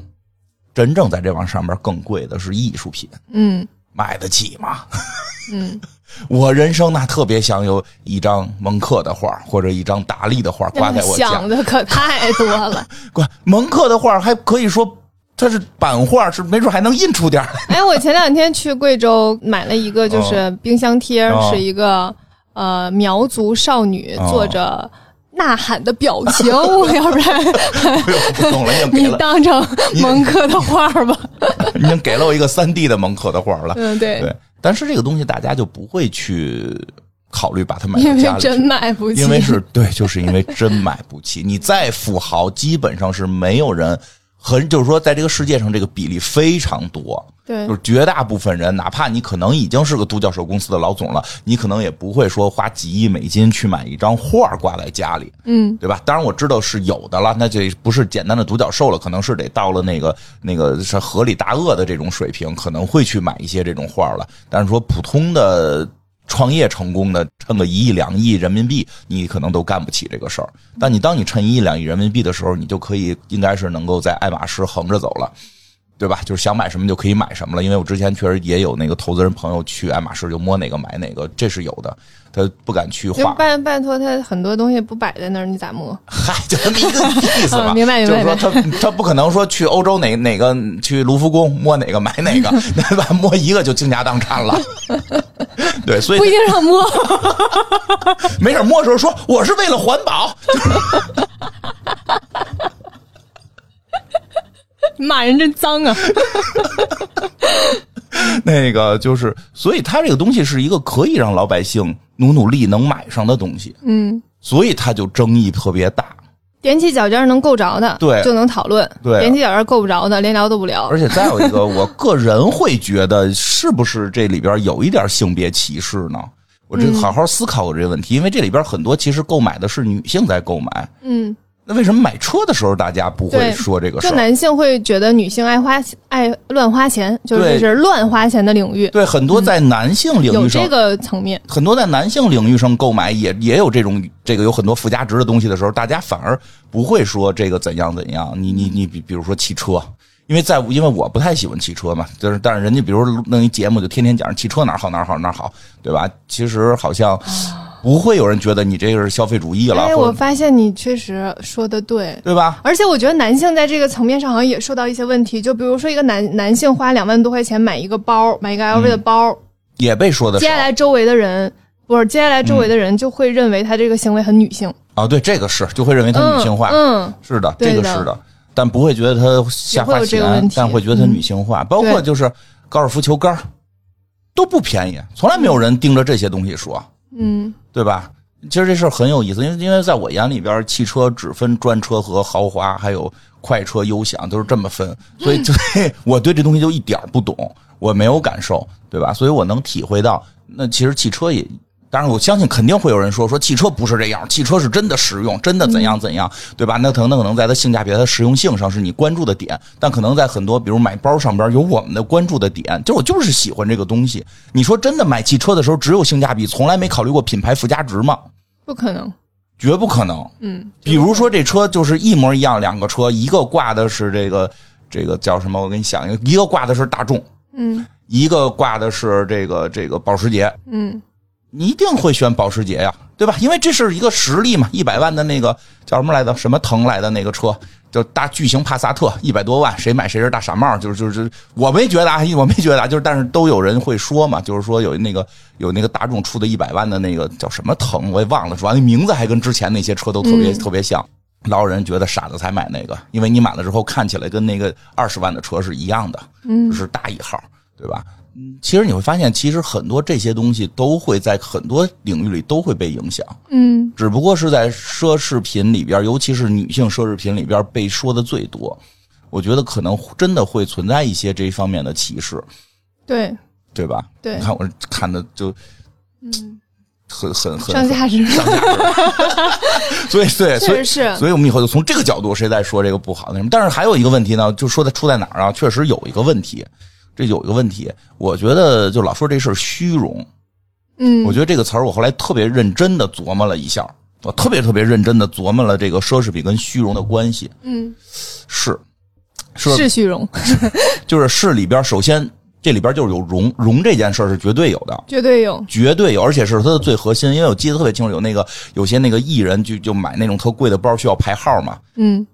Speaker 2: 真正在这往上面更贵的是艺术品，
Speaker 1: 嗯
Speaker 2: 买得起吗？
Speaker 1: 嗯，
Speaker 2: 我人生那特别想有一张蒙克的画，或者一张达利的画挂在我家
Speaker 1: 想。的可太多了。
Speaker 2: 挂蒙克的画还可以说它是版画，是没准还能印出点儿来。
Speaker 1: 哎，我前两天去贵州买了一个，就是冰箱贴，
Speaker 2: 哦
Speaker 1: 是一个呃苗族少女
Speaker 2: 哦
Speaker 1: 做着呐喊的表情，我 要不然
Speaker 2: 不懂了，已经给
Speaker 1: 你
Speaker 2: 了，
Speaker 1: 当成蒙克的画吧。
Speaker 2: 已经给了我一个三 D 的蒙克的画了。
Speaker 1: 嗯，对，
Speaker 2: 对，但是这个东西大家就不会去考虑把它买到
Speaker 1: 因为真
Speaker 2: 家里去。
Speaker 1: 买不起。
Speaker 2: 因为是对，就是因为真买不起。你再富豪，基本上是没有人很，就是说，在这个世界上，这个比例非常多。
Speaker 1: 对
Speaker 2: 就是绝大部分人，哪怕你可能已经是个独角兽公司的老总了，你可能也不会说花几亿美金去买一张画挂在家里，
Speaker 1: 嗯，
Speaker 2: 对吧？当然我知道是有的了，那就不是简单的独角兽了，可能是得到了那个那个是河里大鳄的这种水平，可能会去买一些这种画了。但是说普通的创业成功的，趁个一亿两亿人民币，你可能都干不起这个事儿。但你当你趁一亿两亿人民币的时候，你就可以应该是能够在爱马仕横着走了。对吧？就是想买什么就可以买什么了，因为我之前确实也有那个投资人朋友去爱马仕就摸哪个买哪个，这是有的。他不敢去
Speaker 1: 就
Speaker 2: 画，
Speaker 1: 拜拜托他很多东西不摆在那儿，你咋摸？
Speaker 2: 嗨，就这么一个意思嘛。
Speaker 1: 嗯明白明白
Speaker 2: 就是说他他不可能说去欧洲哪哪个去卢浮宫摸哪个买哪个，对吧？摸一个就倾家荡产了。对，所以
Speaker 1: 不一定让摸。
Speaker 2: 没事摸的时候说我是为了环保。
Speaker 1: 骂人真脏啊！
Speaker 2: 那个就是，所以它这个东西是一个可以让老百姓努努力能买上的东西，
Speaker 1: 嗯，
Speaker 2: 所以它就争议特别大。
Speaker 1: 踮起脚尖能够着的，
Speaker 2: 对
Speaker 1: 就能讨论；
Speaker 2: 对
Speaker 1: 踮起脚尖够不着的，连聊都不聊。
Speaker 2: 而且再有一个，我个人会觉得，是不是这里边有一点性别歧视呢？我这好好思考过这个问题，因为这里边很多其实购买的是女性在购买，
Speaker 1: 嗯，
Speaker 2: 那为什么买车的时候大家不会说这个事儿？
Speaker 1: 就男性会觉得女性爱花爱乱花钱，就是乱花钱的领域，
Speaker 2: 对，很多在男性领域上，
Speaker 1: 有这个层面。
Speaker 2: 很多在男性领域上购买也也有这种这个有很多附加值的东西的时候，大家反而不会说这个怎样怎样。你你你比比如说汽车。因为在因为我不太喜欢汽车嘛，就是但是人家比如弄一节目就天天讲汽车哪儿好哪儿好哪儿好，对吧？其实好像不会有人觉得你这个是消费主义了，
Speaker 1: 哎，我发现你确实说的对。
Speaker 2: 对吧？
Speaker 1: 而且我觉得男性在这个层面上好像也受到一些问题，就比如说一个男男性花两万多块钱买一个包，买一个 LV 的包，
Speaker 2: 也被说的
Speaker 1: 接下来周围的人不是接下来周围的人就会认为他这个行为很女性，
Speaker 2: 啊，对这个是就会认为他女性化，
Speaker 1: 嗯，
Speaker 2: 是的，这个是的，但不会觉得他瞎花钱，但会觉得他女性化，包括就是高尔夫球杆都不便宜，从来没有人盯着这些东西说，
Speaker 1: 嗯
Speaker 2: 对吧？其实这事儿很有意思，因为因为在我眼里边，汽车只分专车和豪华，还有快车、优享，都是这么分。所以，所以我对这东西就一点不懂，我没有感受，对吧？所以我能体会到，那其实汽车也，当然我相信肯定会有人说，说汽车不是这样，汽车是真的实用，真的怎样怎样，对吧？那可能那可能在它性价比、它的实用性上是你关注的点，但可能在很多比如买包上边有我们的关注的点，就我就是喜欢这个东西。你说真的买汽车的时候只有性价比，从来没考虑过品牌附加值吗？
Speaker 1: 不可能。
Speaker 2: 绝不可能。
Speaker 1: 嗯，
Speaker 2: 比如说这车就是一模一样，两个车，一个挂的是这个这个叫什么？我给你想一个，一个挂的是大众，
Speaker 1: 嗯
Speaker 2: 一个挂的是这个这个保时捷，
Speaker 1: 嗯
Speaker 2: 你一定会选保时捷呀，对吧？因为这是一个实力嘛，一百万的那个叫什么来着？什么腾来的那个车，就大巨型帕萨特，一百多万，谁买谁是大傻帽，就是就是，我没觉得啊，我没觉得啊，就是但是都有人会说嘛，就是说有那个有那个大众出的一百万的那个叫什么腾，我也忘了，主要那名字还跟之前那些车都特别、特别像。老有人觉得傻子才买那个，因为你买了之后看起来跟那个二十万的车是一样的，
Speaker 1: 嗯
Speaker 2: 是大一号，对吧？嗯，其实你会发现，其实很多这些东西都会在很多领域里都会被影响，
Speaker 1: 嗯
Speaker 2: 只不过是在奢侈品里边，尤其是女性奢侈品里边被说的最多。我觉得可能真的会存在一些这方面的歧视，
Speaker 1: 对
Speaker 2: 对吧？
Speaker 1: 对
Speaker 2: 你看我看的就
Speaker 1: 嗯，
Speaker 2: 很很很
Speaker 1: 上价值
Speaker 2: 上价值，所以对，所以
Speaker 1: 是
Speaker 2: 所以我们以后就从这个角度，谁在说这个不好那什么？但是还有一个问题呢，就说的出在哪儿啊？确实有一个问题，这有一个问题，我觉得就老说这事儿虚荣，
Speaker 1: 嗯，
Speaker 2: 我觉得这个词儿我后来特别认真的琢磨了一下，我特别特别认真的琢磨了这个奢侈品跟虚荣的关系，
Speaker 1: 嗯
Speaker 2: 是是
Speaker 1: 是虚荣，
Speaker 2: 就是是里边，首先这里边就是有荣荣这件事儿是绝对有的。
Speaker 1: 绝对有。
Speaker 2: 绝对有，而且是它的最核心。因为我记得特别清楚，有那个有些那个艺人就就买那种特贵的包需要排号嘛。
Speaker 1: 嗯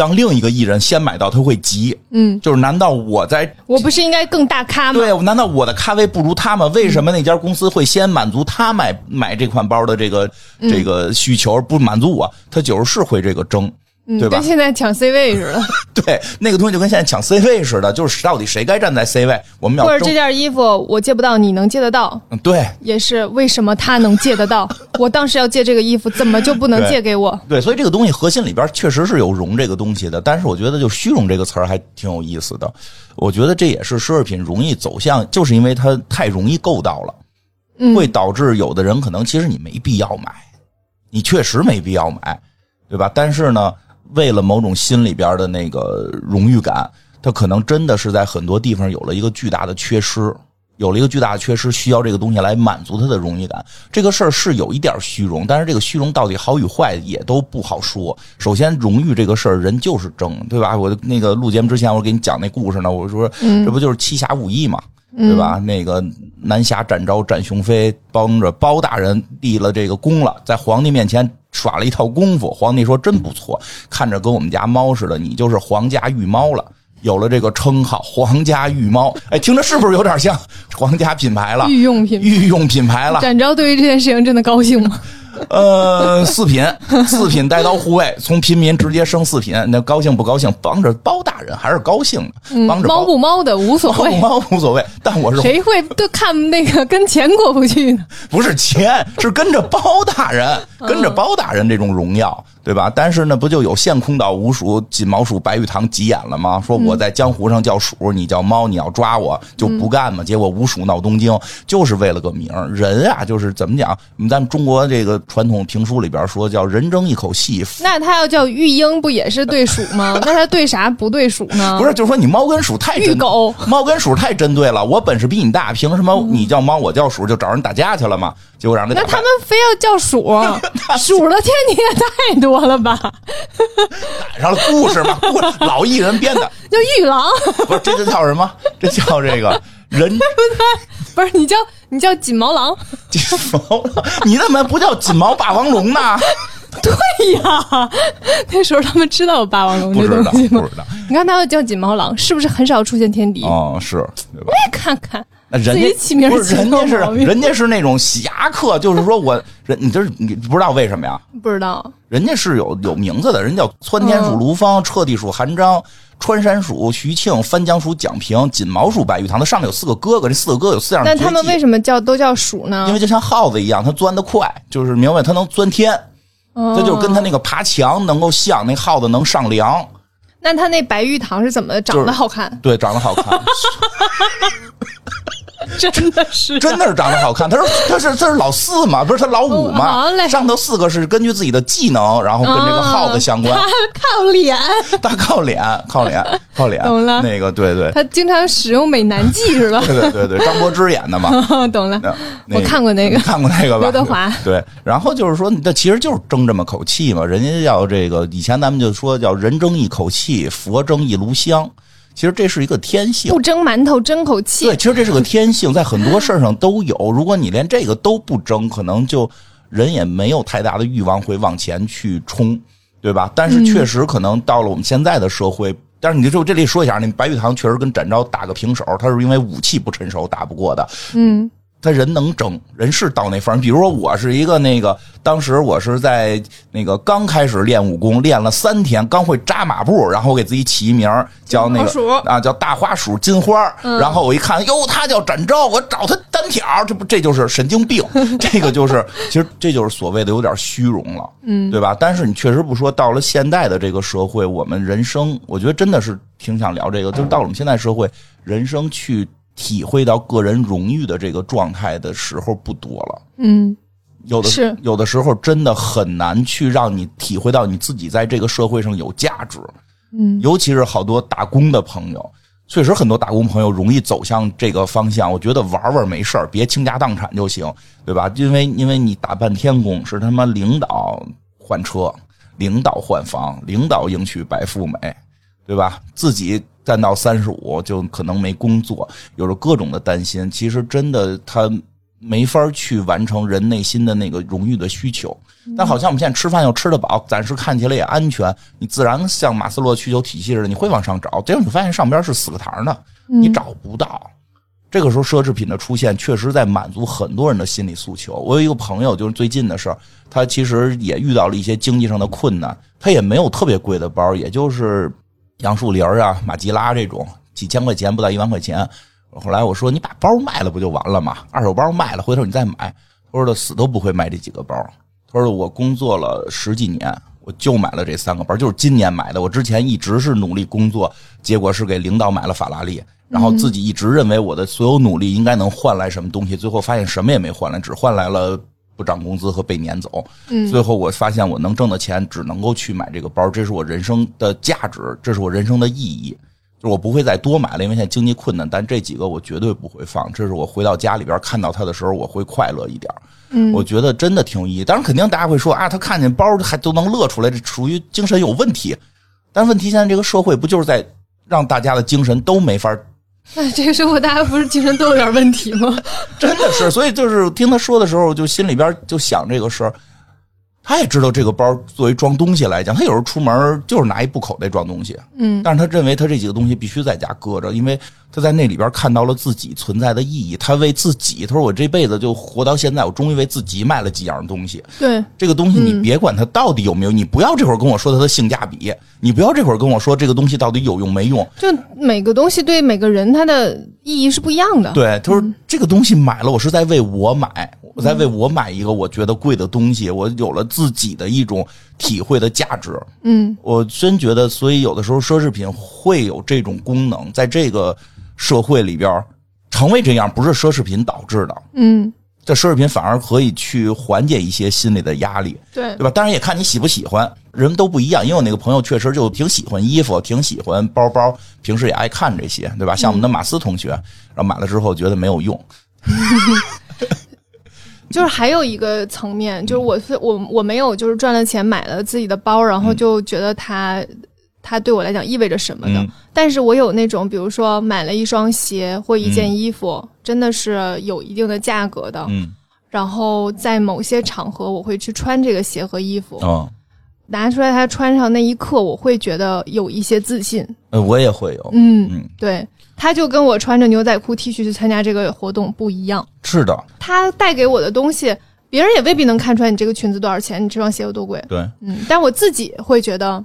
Speaker 2: 当另一个艺人先买到，他会急，
Speaker 1: 嗯，
Speaker 2: 就是难道我在
Speaker 1: 我不是应该更大咖吗？
Speaker 2: 对？难道我的咖位不如他吗？为什么那家公司会先满足他买买这款包的这个
Speaker 1: 嗯
Speaker 2: 这个需求，而不满足我？他就是会这个争，
Speaker 1: 嗯，
Speaker 2: 对吧
Speaker 1: 跟现在抢 C 位似的。
Speaker 2: 对，那个东西就跟现在抢 C 位似的，就是到底谁该站在 C 位？我们
Speaker 1: 或者这。件衣服我借不到，你能借得到，
Speaker 2: 嗯对
Speaker 1: 也是为什么他能借得到？我当时要借这个衣服，怎么就不能借给我？
Speaker 2: 对，所以这个东西核心里边确实是有荣这个东西的，但是我觉得就虚荣这个词儿还挺有意思的。我觉得这也是奢侈品容易走向，就是因为它太容易够到了，
Speaker 1: 嗯，
Speaker 2: 会导致有的人可能其实你没必要买，你确实没必要买，对吧？但是呢，为了某种心里边的那个荣誉感，他可能真的是在很多地方有了一个巨大的缺失。有了一个巨大的缺失，需要这个东西来满足他的荣誉感。这个事儿是有一点虚荣，但是这个虚荣到底好与坏也都不好说。首先，荣誉这个事儿人就是争，对吧？我那个录节目之前，我给你讲那故事呢，我说这不就是七侠五义嘛，对吧？那个南侠展昭展雄飞帮着包大人立了这个功了，在皇帝面前耍了一套功夫。皇帝说真不错，看着跟我们家猫似的，你就是皇家御猫了。有了这个称号“皇家御猫”，哎，听着是不是有点像皇家品牌了？
Speaker 1: 御用品。
Speaker 2: 御用品牌了，
Speaker 1: 展昭对于这件事情真的高兴吗？
Speaker 2: 呃，四品，四品带刀护卫，从平民直接升四品，那高兴不高兴？帮着包大人还是高兴的，
Speaker 1: 嗯
Speaker 2: 帮着包
Speaker 1: 猫不猫的无所
Speaker 2: 猫不
Speaker 1: 谓，
Speaker 2: 猫无所谓，但我是
Speaker 1: 谁会都看那个 跟钱过不去呢？
Speaker 2: 不是钱，是跟着包大人，
Speaker 1: 嗯
Speaker 2: 跟着包大人这种荣耀，对吧？但是呢，不就有现空岛无鼠、锦毛鼠、白玉堂急眼了吗？说我在江湖上叫鼠，你叫猫，你要抓我就不干嘛。结果五鼠闹东京，就是为了个名儿。人啊，就是怎么讲？我们咱们中国这个传统评书里边说叫人争一口气，
Speaker 1: 那他要叫玉英，不也是对鼠吗？那他对啥不对鼠呢？
Speaker 2: 不是，就是说你猫跟鼠太针
Speaker 1: 御狗，
Speaker 2: 猫跟鼠太针对了。我本事比你大，凭什么你叫猫我叫鼠就找人打架去了嘛？结果让
Speaker 1: 那他们非要叫鼠，鼠的天敌也太多了吧？
Speaker 2: 赶上了故事嘛，故事老艺人编的，
Speaker 1: 叫玉狼，
Speaker 2: 不是这就叫什么？这叫这个人
Speaker 1: 不是你叫你叫锦毛狼？
Speaker 2: 锦毛了，你怎么不叫锦毛霸王龙呢？
Speaker 1: 对呀，那时候他们知道有霸王龙
Speaker 2: 不知道，
Speaker 1: 这东西吗？
Speaker 2: 不知道。
Speaker 1: 你看他们叫锦毛狼，是不是很少出现天敌？
Speaker 2: 哦，是对吧？
Speaker 1: 看看，
Speaker 2: 那人
Speaker 1: 家起名
Speaker 2: 是人家是人家是那种侠客，就是说我人你这是你不知道为什么呀？
Speaker 1: 不知道，
Speaker 2: 人家是有有名字的，人叫窜天鼠卢芳、彻地鼠韩章、穿山鼠徐庆、翻江鼠蒋平、锦毛鼠白玉堂。它上面有四个哥哥，这四个哥哥有四样绝技。
Speaker 1: 那他们为什么叫都叫鼠呢？
Speaker 2: 因为就像耗子一样，它钻得快，就是明白它能钻天，
Speaker 1: 哦
Speaker 2: 这就是跟它那个爬墙能够像，那耗子能上梁，
Speaker 1: 那他那白玉堂是怎么长得好看？
Speaker 2: 对，长得好看，
Speaker 1: 真的是
Speaker 2: 真的是长得好看。他说他是他是老四嘛，不是他老五
Speaker 1: 哦
Speaker 2: 嘛
Speaker 1: 好嘞？
Speaker 2: 上头四个是根据自己的技能，然后跟这个耗子相关。
Speaker 1: 他 靠脸，
Speaker 2: 他靠脸，靠脸，靠脸。
Speaker 1: 懂了
Speaker 2: 那个，对对，
Speaker 1: 他经常使用美男计是吧？
Speaker 2: 对对对对，张柏芝演的嘛。
Speaker 1: 懂了，我看过那个
Speaker 2: 看过那个吧？
Speaker 1: 刘德华
Speaker 2: 对，然后就是说，那其实就是争这么口气嘛。人家要这个，以前咱们就说叫人争一口气，佛争一炉香。其实这是一个天性
Speaker 1: 不，争馒头争口气
Speaker 2: 对，。其实这是个天性，在很多事儿上都有。如果你连这个都不争，可能就人也没有太大的欲望会往前去冲，对吧？但是确实可能到了我们现在的社会。但是你就这里说一下，那白玉堂确实跟展昭打个平手，他是因为武器不成熟打不过的。
Speaker 1: 嗯，
Speaker 2: 他人能争，人是到那份儿。比如说，我是一个那个，当时我是在那个刚开始练武功，练了三天，刚会扎马步，然后我给自己起一名叫那个啊，叫大花鼠金花儿。然后我一看，哟，他叫展昭，我找他单挑，这不这就是神经病，这个就是其实这就是所谓的有点虚荣了，嗯，对吧？但是你确实不说，到了现代的这个社会，我们人生，我觉得真的是挺想聊这个，就是到了我们现在社会，人生去。体会到个人荣誉的这个状态的时候不多了，
Speaker 1: 嗯，
Speaker 2: 有的
Speaker 1: 是。
Speaker 2: 有的时候真的很难去让你体会到你自己在这个社会上有价值，
Speaker 1: 嗯，
Speaker 2: 尤其是好多打工的朋友，确实很多打工朋友容易走向这个方向。我觉得玩玩没事儿，别倾家荡产就行，对吧？因为因为你打半天工是他妈领导换车，领导换房，领导迎娶白富美，对吧？自己干到三十五就可能没工作，有着各种的担心。其实真的他没法去完成人内心的那个荣誉的需求。但好像我们现在吃饭又吃得饱，暂时看起来也安全，你自然像马斯洛需求体系似的，你会往上找。结果你发现上边是死个堂的，你找不到。这个时候，奢侈品的出现确实在满足很多人的心理诉求。我有一个朋友，就是最近的事儿，他其实也遇到了一些经济上的困难，他也没有特别贵的包，也就是杨树林儿啊、马吉拉这种几千块钱不到一万块钱。后来我说你把包卖了不就完了吗？二手包卖了，回头你再买。他说的死都不会卖这几个包。他说我工作了十几年，我就买了这三个包，就是今年买的。我之前一直是努力工作，结果是给领导买了法拉利，然后自己一直认为我的所有努力应该能换来什么东西，最后发现什么也没换来，只换来了不涨工资和被撵走。
Speaker 1: 嗯
Speaker 2: 最后我发现我能挣的钱只能够去买这个包，这是我人生的价值，这是我人生的意义。就我不会再多买了，因为现在经济困难，但这几个我绝对不会放。这是我回到家里边看到它的时候，我会快乐一点。
Speaker 1: 嗯
Speaker 2: 我觉得真的挺有意义。当然，肯定大家会说啊，他看见包还都能乐出来，这属于精神有问题。但问题现在这个社会不就是在让大家的精神都没法
Speaker 1: 哎，这个生活大家不是精神都有点问题吗？
Speaker 2: 真的是，所以就是听他说的时候，就心里边就想这个事儿。他也知道这个包作为装东西来讲，他有时候出门就是拿一布口袋装东西，
Speaker 1: 嗯，
Speaker 2: 但是他认为他这几个东西必须在家搁着，因为他在那里边看到了自己存在的意义。他为自己，他说我这辈子就活到现在，我终于为自己买了几样东西。
Speaker 1: 对，
Speaker 2: 这个东西你别管它到底有没有，你不要这会儿跟我说它的性价比，你不要这会儿跟我说这个东西到底有用没用。
Speaker 1: 就每个东西对每个人它的意义是不一样的。
Speaker 2: 对，他说、这个东西买了，我是在为我买，我在为我买一个我觉得贵的东西，我有了自己的一种体会的价值。
Speaker 1: 嗯，
Speaker 2: 我真觉得，所以有的时候奢侈品会有这种功能，在这个社会里边成为这样，不是奢侈品导致的。
Speaker 1: 嗯，
Speaker 2: 这奢侈品反而可以去缓解一些心理的压力。
Speaker 1: 对
Speaker 2: 对吧？当然也看你喜不喜欢，人都不一样。因为我那个朋友确实就挺喜欢衣服，挺喜欢包包，平时也爱看这些，对吧？像我们的马斯同学，然后买了之后觉得没有用，
Speaker 1: 就是还有一个层面，就是我是我我没有就是赚了钱买了自己的包，然后就觉得它。它对我来讲意味着什么的？
Speaker 2: 嗯
Speaker 1: 但是我有那种，比如说买了一双鞋或一件衣服，真的是有一定的价格的。
Speaker 2: 嗯
Speaker 1: 然后在某些场合，我会去穿这个鞋和衣服。
Speaker 2: 嗯
Speaker 1: 拿出来它穿上那一刻，我会觉得有一些自信。
Speaker 2: 呃，我也会有，
Speaker 1: 嗯，
Speaker 2: 嗯，
Speaker 1: 对，他就跟我穿着牛仔裤 T 恤去参加这个活动不一样。
Speaker 2: 是的，
Speaker 1: 他带给我的东西，别人也未必能看出来你这个裙子多少钱，你这双鞋有多贵。
Speaker 2: 对。
Speaker 1: 嗯，但我自己会觉得，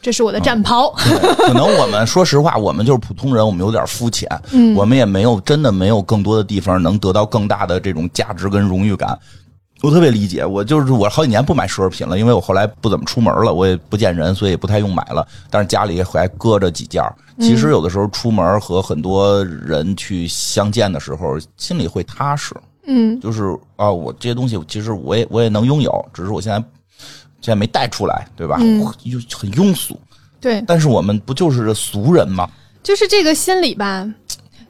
Speaker 1: 这是我的战袍。
Speaker 2: 可能我们说实话，我们就是普通人，我们有点肤浅，
Speaker 1: 嗯
Speaker 2: 我们也没有真的没有更多的地方能得到更大的这种价值跟荣誉感。我特别理解，我就是我好几年不买奢侈品了，因为我后来不怎么出门了，我也不见人，所以也不太用买了。但是家里还搁着几件儿。其实有的时候出门和很多人去相见的时候，心里会踏实，
Speaker 1: 嗯
Speaker 2: 就是啊，我这些东西其实我也我也能拥有，只是我现在现在没带出来，对吧？
Speaker 1: 嗯
Speaker 2: 又很庸俗，
Speaker 1: 对，
Speaker 2: 但是我们不就是俗人吗？
Speaker 1: 就是这个心理吧，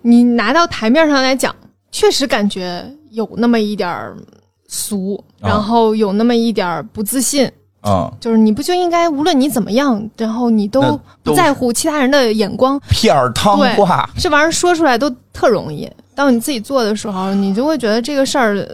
Speaker 1: 你拿到台面上来讲，确实感觉有那么一点儿俗，
Speaker 2: 啊。
Speaker 1: 然后有那么一点儿不自信。
Speaker 2: 嗯，
Speaker 1: 就是你不就应该无论你怎么样，然后你都不在乎其他人的眼光，
Speaker 2: 片儿汤话，
Speaker 1: 这玩意儿说出来都特容易。当你自己做的时候，你就会觉得这个事儿呃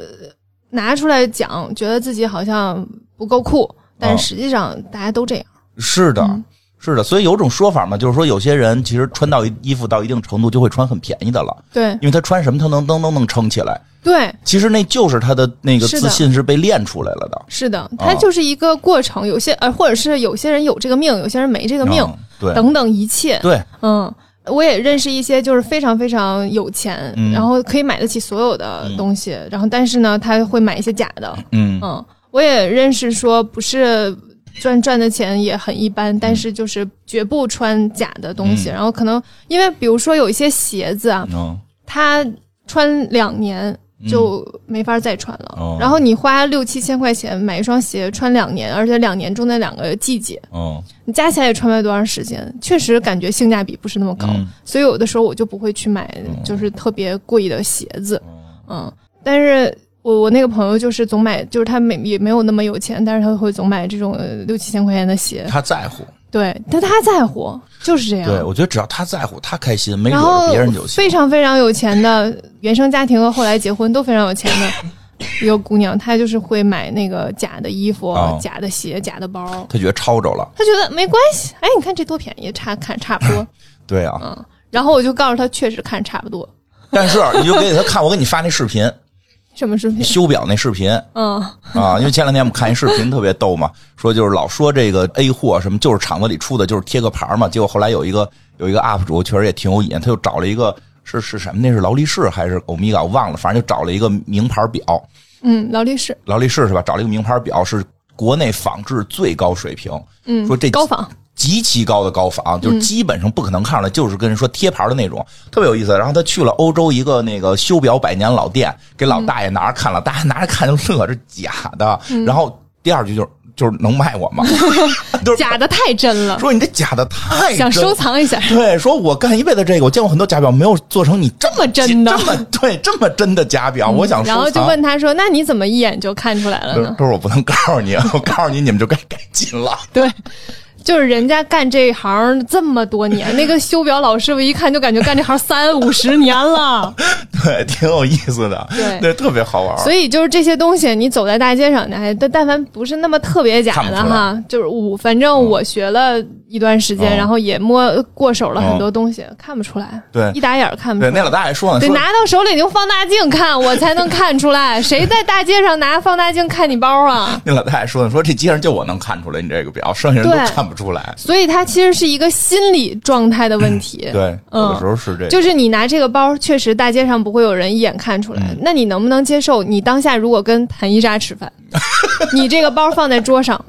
Speaker 1: 拿出来讲，觉得自己好像不够酷，但实际上大家都这样。
Speaker 2: 是的，
Speaker 1: 嗯
Speaker 2: 是的。所以有种说法嘛，就是说有些人其实穿到衣服到一定程度，就会穿很便宜的了，
Speaker 1: 对
Speaker 2: 因为他穿什么他能都能能撑起来。
Speaker 1: 对，
Speaker 2: 其实那就是他的那个自信是被练出来了的。
Speaker 1: 是的，他就是一个过程。有些呃，或者是有些人有这个命，有些人没这个命，
Speaker 2: 嗯对
Speaker 1: 等等一切。
Speaker 2: 对，
Speaker 1: 嗯，我也认识一些就是非常非常有钱，
Speaker 2: 嗯
Speaker 1: 然后可以买得起所有的东西，然后但是呢，他会买一些假的。
Speaker 2: 嗯
Speaker 1: 嗯，我也认识说不是赚赚的钱也很一般，但是就是绝不穿假的东西。
Speaker 2: 嗯
Speaker 1: 然后可能因为比如说有一些鞋子啊，
Speaker 2: 嗯
Speaker 1: 它穿两年。就没法再穿了。
Speaker 2: 哦
Speaker 1: 然后你花六七千块钱买一双鞋穿两年，而且两年中的两个季节，
Speaker 2: 嗯
Speaker 1: 你加起来也穿不了多长时间，确实感觉性价比不是那么高。
Speaker 2: 嗯
Speaker 1: 所以有的时候我就不会去买就是特别贵的鞋子，嗯，但是我我那个朋友就是总买，就是他没也没有那么有钱，但是他会总买这种呃六七千块钱的鞋，
Speaker 2: 他在乎。
Speaker 1: 对，但他在乎，就是这样。
Speaker 2: 对，我觉得只要他在乎，他开心，没惹
Speaker 1: 然后
Speaker 2: 着别人就行。
Speaker 1: 非常非常有钱的原生家庭和后来结婚都非常有钱的一个姑娘，她就是会买那个假的衣服、
Speaker 2: 哦
Speaker 1: 假的鞋、假的包，
Speaker 2: 他觉得抄着了。
Speaker 1: 她觉得没关系。哎，你看这多便宜，差看差不多。
Speaker 2: 对啊，
Speaker 1: 嗯，然后我就告诉她，确实看差不多。
Speaker 2: 但是你就给他看，我给你发那视频，
Speaker 1: 什么视频？
Speaker 2: 修表那视频
Speaker 1: 嗯
Speaker 2: 啊，因为前两天我们看一视频特别逗嘛，说就是老说这个 A 货什么就是厂子里出的，就是贴个牌嘛。结果后来有一个有一个 UP 主确实也挺有瘾，他就找了一个是是什么？那是劳力士还是欧米伽？我忘了，反正就找了一个名牌表，
Speaker 1: 嗯，劳力士，
Speaker 2: 劳力士是吧？找了一个名牌表，是国内仿制最高水平，
Speaker 1: 嗯，
Speaker 2: 说这
Speaker 1: 高仿，
Speaker 2: 极其高的高仿，就是基本上不可能看出来，就是跟人说贴牌的那种，特别有意思。然后他去了欧洲一个那个修表百年老店，给老大爷拿着看了，大爷拿着看就乐，这假的。然后第二句就是就是能卖我吗？就是
Speaker 1: 假的太真了，
Speaker 2: 说你这假的太真
Speaker 1: 想收。藏一下。
Speaker 2: 对，说我干一辈子这个，我见过很多假表，没有做成你这
Speaker 1: 这么真的
Speaker 2: 这么对这么真的假表。我想收藏，
Speaker 1: 然后就问他说：“那你怎么一眼就看出来了呢
Speaker 2: 都是我不能告诉你，我告诉你，你们就该改进了。？”
Speaker 1: 对，就是人家干这行这么多年，那个修表老师傅一看就感觉干这行三五十年了。
Speaker 2: 对，挺有意思的，
Speaker 1: 对
Speaker 2: 特别好玩。
Speaker 1: 所以就是这些东西，你走在大街上，哎但但凡不是那么特别假的哈，就是我反正我学了一段时间，
Speaker 2: 嗯
Speaker 1: 然后也摸过手了很多东西，看不出来，
Speaker 2: 对
Speaker 1: 一打眼儿看不，出来。
Speaker 2: 那老大爷说呢，
Speaker 1: 得拿到手里用放大镜看，我才能看出来。谁在大街上拿放大镜看你包啊？
Speaker 2: 那老大爷说呢，说这街上就我能看出来你这个表，剩下人都看不出来。
Speaker 1: 所以它其实是一个心理状态的问题。
Speaker 2: 对，
Speaker 1: 嗯
Speaker 2: 有的时候是这个。
Speaker 1: 就是你拿这个包，确实大街上不会有人一眼看出来。
Speaker 2: 嗯
Speaker 1: 那你能不能接受？你当下如果跟谭一莎吃饭，你这个包放在桌上，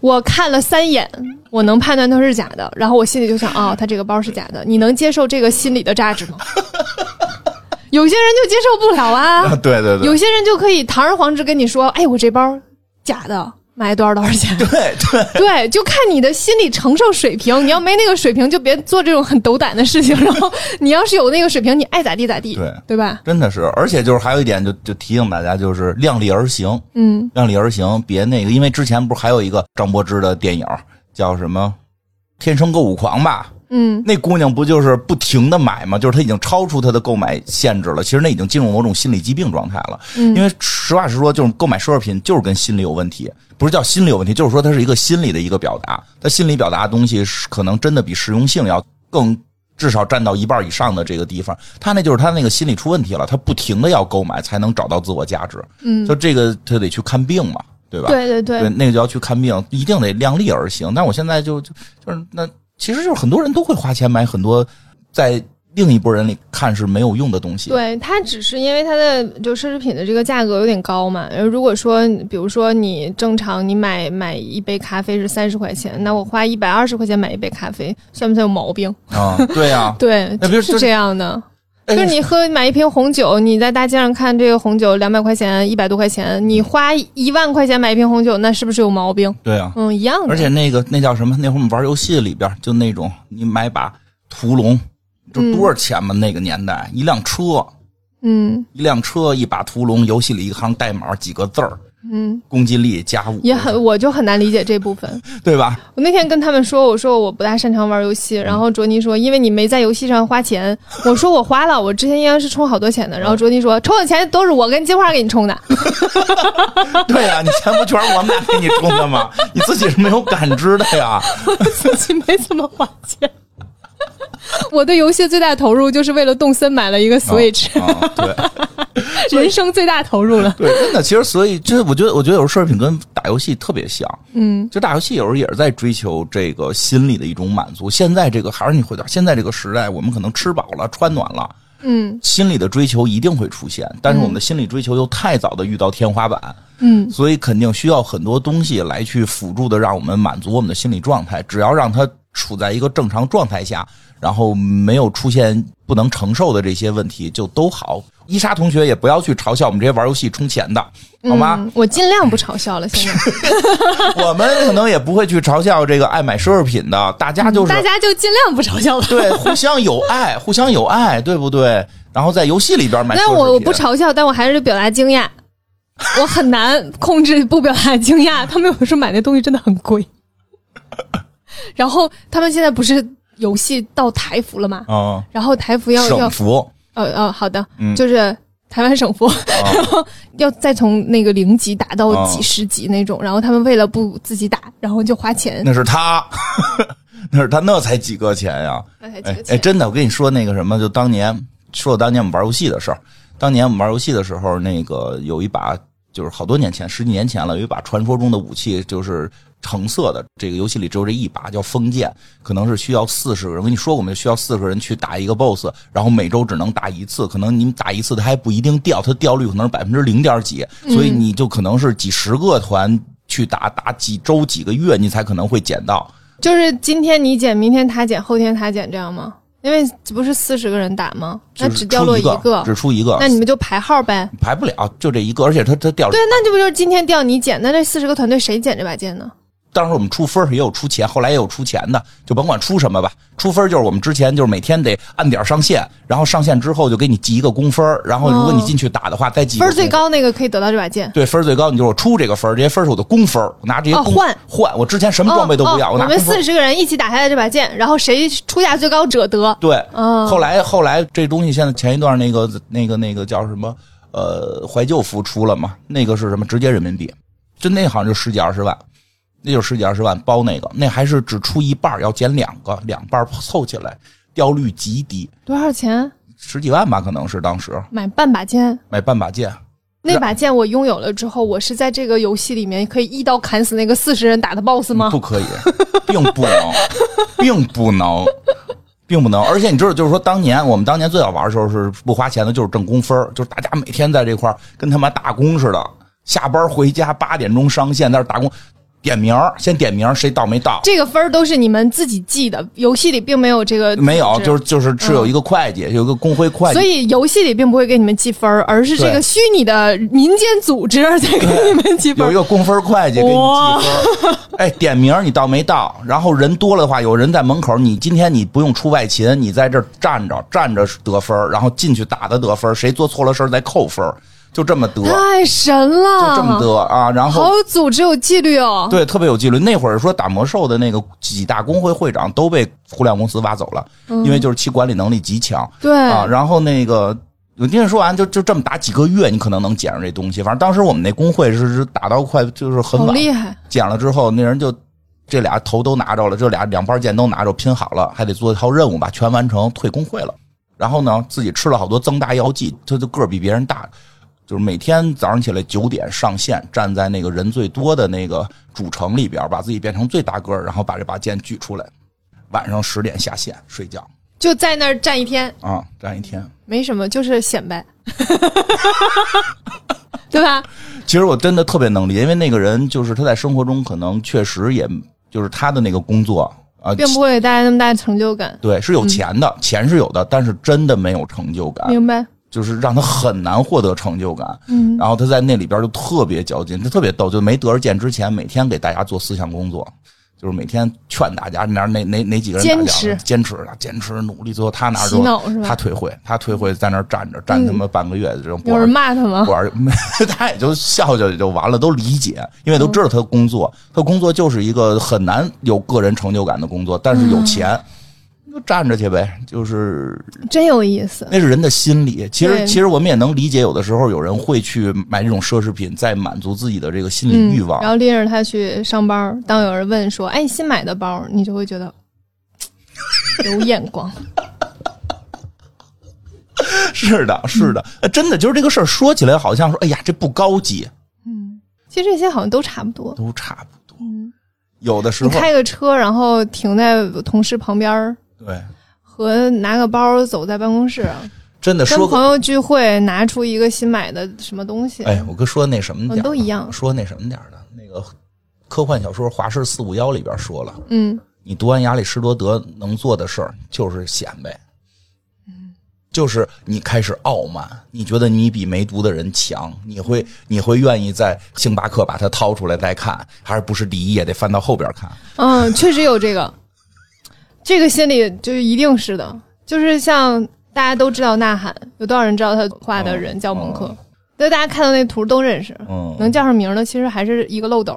Speaker 1: 我看了三眼，我能判断它是假的，然后我心里就想，哦，他这个包是假的。你能接受这个心理的价值吗？有些人就接受不了啊
Speaker 2: 啊，，对对对，
Speaker 1: 有些人就可以堂而皇之跟你说，哎，我这包假的，买多少多少钱？
Speaker 2: 对对
Speaker 1: 对，就看你的心理承受水平。你要没那个水平，就别做这种很斗胆的事情。然后你要是有那个水平，你爱咋地咋地，
Speaker 2: 对
Speaker 1: 对吧？
Speaker 2: 真的是，而且就是还有一点就，就提醒大家，就是量力而行，
Speaker 1: 嗯，
Speaker 2: 量力而行，别那个，因为之前不是还有一个张柏芝的电影叫什么《天生购物狂》吧？
Speaker 1: 嗯，
Speaker 2: 那姑娘不就是不停的买吗？就是她已经超出她的购买限制了。其实那已经进入某种心理疾病状态了。
Speaker 1: 嗯
Speaker 2: 因为实话实说，就是购买奢侈品就是跟心理有问题，不是叫心理有问题，就是说它是一个心理的一个表达。它心理表达的东西是可能真的比实用性要更。至少占到一半以上的这个地方，他那就是他那个心理出问题了，他不停的要购买才能找到自我价值。
Speaker 1: 嗯
Speaker 2: 就这个他得去看病嘛，对吧？
Speaker 1: 对对对
Speaker 2: 对，那个就要去看病，一定得量力而行。但我现在就就就是那，其实就是很多人都会花钱买很多在另一拨人里看是没有用的东西。
Speaker 1: 对，它只是因为它的就奢侈品的这个价格有点高嘛。呃如果说比如说你正常你买买一杯咖啡是三十块钱，那我花一百二十块钱买一杯咖啡，算不算有毛病？
Speaker 2: 啊，对呀、
Speaker 1: 对，
Speaker 2: 那比如就是
Speaker 1: 是这样的。
Speaker 2: 哎
Speaker 1: 就是你喝买一瓶红酒，你在大街上看这个红酒两百块钱、一百多块钱，你花一万块钱买一瓶红酒，那是不是有毛病？
Speaker 2: 对啊，
Speaker 1: 嗯，一样的。
Speaker 2: 而且那个那叫什么？那会儿我们玩游戏里边就那种，你买把屠龙，就多少钱嘛？那个年代一辆车，
Speaker 1: 嗯
Speaker 2: 一辆车一把屠龙，游戏里一行代码几个字儿，
Speaker 1: 嗯，
Speaker 2: 攻击力加五，
Speaker 1: 也很，我就很难理解这部分。
Speaker 2: 对吧？
Speaker 1: 我那天跟他们说，我说我不大擅长玩游戏，然后卓尼说，因为你没在游戏上花钱。我说我花了，我之前应该是充好多钱的。然后卓尼说，充的钱都是我跟金花给你充的。
Speaker 2: 对呀、你钱不全是我们俩给你充的吗？你自己是没有感知的呀。
Speaker 1: 自己没怎么花钱。我对游戏最大投入就是为了动森买了一个 Switch，、
Speaker 2: 哦，对
Speaker 1: 人生最大投入了。
Speaker 2: 对，真的，其实所以这我觉得，我觉得有时候奢侈品跟打游戏特别像。
Speaker 1: 嗯，
Speaker 2: 就打游戏有时候也是在追求这个心理的一种满足。现在这个还是你回到现在这个时代，我们可能吃饱了穿暖了，
Speaker 1: 嗯
Speaker 2: 心理的追求一定会出现，但是我们的心理追求又太早的遇到天花板，
Speaker 1: 嗯
Speaker 2: 所以肯定需要很多东西来去辅助的，让我们满足我们的心理状态。只要让它处在一个正常状态下，然后没有出现不能承受的这些问题，就都好。伊莎同学也不要去嘲笑我们这些玩游戏充钱的，好吗？
Speaker 1: 嗯，我尽量不嘲笑了。现在
Speaker 2: 我们可能也不会去嘲笑这个爱买奢侈品的，大家就是
Speaker 1: 大家就尽量不嘲笑吧。
Speaker 2: 对互相有爱，互相有爱，对不对？然后在游戏里边买奢侈品，
Speaker 1: 但我我不嘲笑，但我还是表达惊讶。我很难控制不表达惊讶。他们有时候买那东西真的很贵。然后他们现在不是游戏到台服了吗？
Speaker 2: 嗯，
Speaker 1: 然后台服要要
Speaker 2: 省服
Speaker 1: 呃呃，好的，
Speaker 2: 嗯
Speaker 1: 就是台湾省服，
Speaker 2: 啊
Speaker 1: 然后要再从那个零级打到
Speaker 2: 哦
Speaker 1: 几十级那种，然后他们为了不自己打，然后就花钱，
Speaker 2: 那是他，那是他，那才几个钱呀？
Speaker 1: 那才几个钱。
Speaker 2: 哎哎，真的，我跟你说那个什么，就当年说当年我们玩游戏的事儿，当年我们玩游戏的时候，那个有一把就是好多年前，十几年前了，有一把传说中的武器，就是橙色的。这个游戏里只有这一把，叫风剑，可能是需要四十个人。我跟你说过没？需要四十个人去打一个 BOSS，然后每周只能打一次，可能你们打一次它还不一定掉，它掉率可能是百分之零点几，所以你就可能是几十个团去打，打几周几个月，你才可能会捡到。
Speaker 1: 就是今天你捡，明天他捡，后天他捡，这样吗？因为不是四十个人打吗？那只掉落
Speaker 2: 出一
Speaker 1: 个，
Speaker 2: 只出一个，
Speaker 1: 那你们就排号呗。
Speaker 2: 排不了，就这一个，而且他他掉
Speaker 1: 对，那这不就是今天掉你捡？那这四十个团队谁捡这把剑呢？
Speaker 2: 当时我们出分儿也有出钱，后来也有出钱的，就甭管出什么吧。出分儿就是我们之前就是每天得按点上线，然后上线之后就给你记一个工分儿，然后如果你进去打的话，再记
Speaker 1: 分最高那个可以得到这把剑。
Speaker 2: 对，分最高，你就是我出这个分儿，这些分儿是我的工分拿这些、
Speaker 1: 哦换
Speaker 2: 换，我之前什么装备都不要，
Speaker 1: 我
Speaker 2: 拿工分儿
Speaker 1: 四十个人一起打下来这把剑，然后谁出价最高者得。
Speaker 2: 对，
Speaker 1: 哦
Speaker 2: 后来后来这东西现在前一段那个那个那个叫什么呃怀旧服出了嘛？那个是什么？直接人民币，就那好像就十几二十万，那就十几二十万包那个，那还是只出一半，要减两个，两半凑起来掉率极低，
Speaker 1: 多少钱？
Speaker 2: 十几万吧，可能是当时
Speaker 1: 买半把剑。
Speaker 2: 买半把剑。
Speaker 1: 那把剑我拥有了之后，我是在这个游戏里面可以一刀砍死那个四十人打的 BOSS 吗？
Speaker 2: 不可以，并不能，并不能，并不能。而且你知道，就是说，当年我们当年最早玩的时候是不花钱的，就是挣工分儿就是大家每天在这块儿跟他妈打工似的，下班回家八点钟上线，在那打工，点名儿先点名儿，谁到没到。
Speaker 1: 这个分儿都是你们自己记的，游戏里并没有这个
Speaker 2: 没有，就是就是是有一个会计，有一个工会会计，
Speaker 1: 所以游戏里并不会给你们记分儿，而是这个虚拟的民间组织在给你们记分。
Speaker 2: 有一个工分会计给你记分儿，哎，点名儿你到没到？然后人多了的话，有人在门口，你今天你不用出外勤，你在这站着站着得分儿然后进去打的得分儿谁做错了事儿再扣分儿就这么得，
Speaker 1: 太神了，就
Speaker 2: 这么得啊。然后
Speaker 1: 好有组织有纪律哦。
Speaker 2: 对，特别有纪律。那会儿说打魔兽的那个几大工会会长都被互联网公司挖走了，因为就是其管理能力极强
Speaker 1: 对
Speaker 2: 啊。然后那个我听你说完，就就这么打几个月，你可能能捡着这东西。反正当时我们那工会是是打到快就是很
Speaker 1: 好
Speaker 2: 晚，
Speaker 1: 厉害。
Speaker 2: 捡了之后，那人就这俩头都拿着了，这俩两把剑都拿着，拼好了，还得做一套任务吧，全完成，退工会了。然后呢，自己吃了好多增大药剂，他就个儿比别人大，就是每天早上起来九点上线，站在那个人最多的那个主城里边，把自己变成最大个儿，然后把这把剑举出来，晚上十点下线睡觉
Speaker 1: 就在那儿站一天，
Speaker 2: 啊，站一天。
Speaker 1: 没什么，就是显摆，对吧？
Speaker 2: 其实我真的特别能理解，因为那个人就是他在生活中可能确实也就是他的那个工作啊，
Speaker 1: 并不会给大家那么大的成就感。
Speaker 2: 对，是有钱的，钱是有的，但是真的没有成就感，
Speaker 1: 明白？
Speaker 2: 就是让他很难获得成就感。
Speaker 1: 嗯，
Speaker 2: 然后他在那里边就特别较劲，他特别逗，就没得着剑之前，每天给大家做思想工作，就是每天劝大家哪哪哪哪几个人
Speaker 1: 坚持
Speaker 2: 坚持啊，坚持努力，最后他拿着他退会，他退会在那儿站着，站他妈半个月
Speaker 1: 有
Speaker 2: 玩
Speaker 1: 人骂他吗
Speaker 2: 不？玩，他也就笑笑也就完了，都理解，因为都知道他的工作，他工作就是一个很难有个人成就感的工作，但是有钱。就站着去呗，就是
Speaker 1: 真有意思。
Speaker 2: 那是人的心理。其实，其实我们也能理解，有的时候有人会去买这种奢侈品，在满足自己的这个心理欲望。
Speaker 1: 嗯然后拎着它去上班，当有人问说：“哎，你新买的包？”你就会觉得 有眼光。
Speaker 2: 是的，是的，呃真的就是这个事儿说起来，好像说，哎呀，这不高级，
Speaker 1: 嗯，其实这些好像都差不多。
Speaker 2: 都差不多。
Speaker 1: 嗯，
Speaker 2: 有的时候，
Speaker 1: 你开个车，然后停在同事旁边儿，
Speaker 2: 对，
Speaker 1: 和拿个包走在办公室，
Speaker 2: 真的说，
Speaker 1: 跟朋友聚会拿出一个新买的什么东西，
Speaker 2: 哎，我跟说那什么点
Speaker 1: 都一样。
Speaker 2: 说那什么点儿的，那个科幻小说《华氏四五幺》里边说了，
Speaker 1: 嗯，
Speaker 2: 你读完亚里士多德能做的事儿就是显摆，就是你开始傲慢，你觉得你比没读的人强，你会你会愿意在星巴克把它掏出来再看，还是不是第一页得翻到后边看？
Speaker 1: 嗯，确实有这个，这个心理就是一定是的，就是像大家都知道呐喊，有多少人知道他画的人叫蒙克？对，大家看到那图都认识，
Speaker 2: 嗯，
Speaker 1: 能叫上名的其实还是一个漏斗，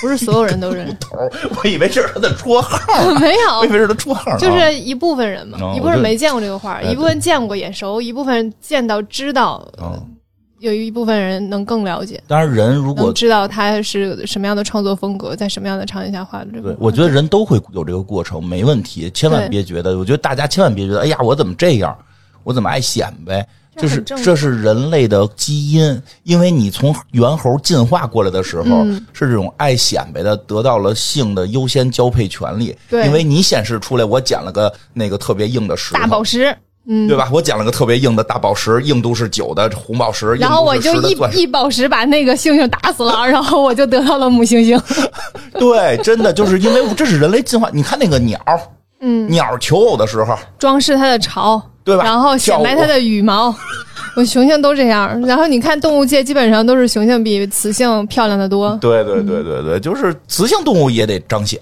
Speaker 1: 不是所有人都认识，
Speaker 2: 头，我以为这是他的绰号，
Speaker 1: 没有。
Speaker 2: 我以。为是他绰号呢，
Speaker 1: 就是一部分人嘛，
Speaker 2: 哦
Speaker 1: 一部分没见过这个画，一部分见过眼熟，一部分见到知道，
Speaker 2: 嗯。
Speaker 1: 有一部分人能更了解，
Speaker 2: 当然，人如果
Speaker 1: 知道他是什么样的创作风格，在什么样的场景下画的这个。
Speaker 2: 对，我觉得人都会有这个过程，没问题，千万别觉得，我觉得大家千万别觉得，哎呀，我怎么这样，我怎么爱显摆，就是
Speaker 1: 这
Speaker 2: 是人类的基因，因为你从猿猴进化过来的时候，
Speaker 1: 嗯。
Speaker 2: 是这种爱显摆的，得到了性的优先交配权利，
Speaker 1: 对。
Speaker 2: 因为你显示出来，我捡了个那个特别硬的石头，
Speaker 1: 大宝石，嗯，
Speaker 2: 对吧？我捡了个特别硬的大宝石，硬度是九的红宝石，
Speaker 1: 然后我就一一宝石把那个猩猩打死了，然后我就得到了母猩猩。
Speaker 2: 对，真的就是因为这是人类进化。你看那个鸟，
Speaker 1: 嗯，
Speaker 2: 鸟求偶的时候，
Speaker 1: 装饰它的巢，
Speaker 2: 对吧
Speaker 1: 然后显摆它的羽毛。我雄性都这样，然后你看动物界基本上都是雄性比雌性漂亮的多。
Speaker 2: 对对对对对，就是雌性动物也得彰显，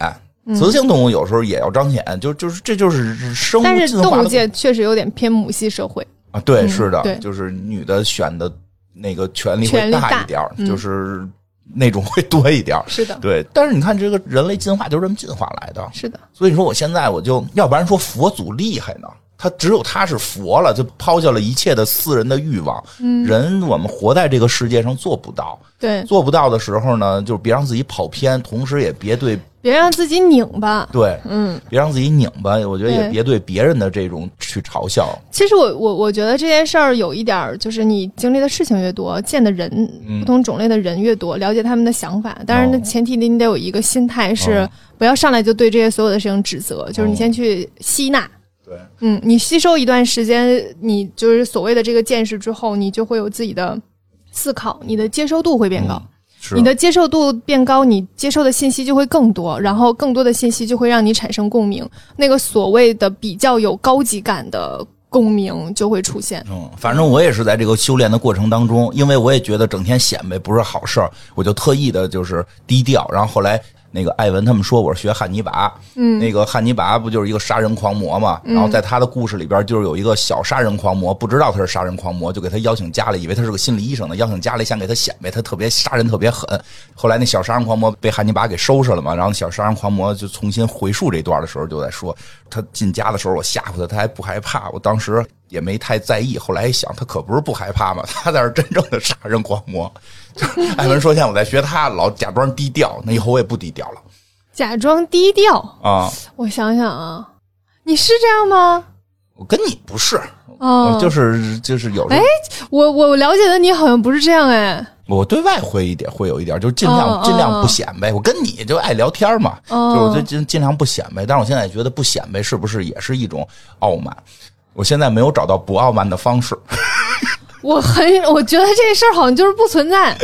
Speaker 2: 雌性动物有时候也要彰显，就就是这就是生物
Speaker 1: 但是动物界确实有点偏母系社会，
Speaker 2: 啊，对，
Speaker 1: 嗯
Speaker 2: 是的，
Speaker 1: 对
Speaker 2: 就是女的选的那个权利会
Speaker 1: 大
Speaker 2: 大一点就是那种会多一点儿。
Speaker 1: 是的，
Speaker 2: 对，但是你看这个人类进化就是这么进化来的，
Speaker 1: 是的，
Speaker 2: 所以说我现在我就要不然说佛祖厉害呢，他只有他是佛了，就抛下了一切的私人的欲望。
Speaker 1: 嗯，
Speaker 2: 人我们活在这个世界上做不到，
Speaker 1: 对，
Speaker 2: 做不到的时候呢，就是别让自己跑偏，同时也别对
Speaker 1: 别让自己拧巴。
Speaker 2: 对，
Speaker 1: 嗯，
Speaker 2: 别让自己拧巴。我觉得也别对别人的这种去嘲笑。
Speaker 1: 其实我我我觉得这件事儿有一点儿，就是你经历的事情越多，见的人、
Speaker 2: 嗯
Speaker 1: 不同种类的人越多，了解他们的想法。当然，
Speaker 2: 哦
Speaker 1: 那前提你得有一个心态是
Speaker 2: 哦
Speaker 1: 不要上来就对这些所有的事情指责，就是你先去吸纳。
Speaker 2: 对，
Speaker 1: 嗯，你吸收一段时间，你就是所谓的这个见识之后，你就会有自己的思考，你的接受度会变高。
Speaker 2: 是
Speaker 1: 你的接受度变高，你接受的信息就会更多，然后更多的信息就会让你产生共鸣。那个所谓的比较有高级感的共鸣就会出现。
Speaker 2: 嗯，反正我也是在这个修炼的过程当中，因为我也觉得整天显摆不是好事儿，我就特意的就是低调。然后后来那个艾文他们说我是学汉尼拔，
Speaker 1: 嗯，
Speaker 2: 那个汉尼拔不就是一个杀人狂魔嘛？然后在他的故事里边，就是有一个小杀人狂魔，不知道他是杀人狂魔，就给他邀请家里，以为他是个心理医生呢，邀请家里想给他显摆他特别杀人特别狠。后来那小杀人狂魔被汉尼拔给收拾了嘛，然后小杀人狂魔就重新回述这段的时候，就在说他进家的时候我吓唬他，他还不害怕，我当时也没太在意。后来一想，他可不是不害怕嘛，他才是真正的杀人狂魔。艾文说：“现在我在学他，老假装低调，那以后我也不低调了
Speaker 1: 假装低调。
Speaker 2: 啊！
Speaker 1: 我想想啊，你是这样吗？
Speaker 2: 我跟你不是，
Speaker 1: 哦，
Speaker 2: 就是就是有
Speaker 1: 哎我我了解的你好像不是这样哎。
Speaker 2: 我对外会一点，会有一点，就尽量、尽量不显摆。我跟你就爱聊天嘛，
Speaker 1: 哦
Speaker 2: 就是我就尽尽量不显摆。但是我现在觉得不显摆是不是也是一种傲慢？我现在没有找到不傲慢的方式，
Speaker 1: 我很，我觉得这事儿好像就是不存在，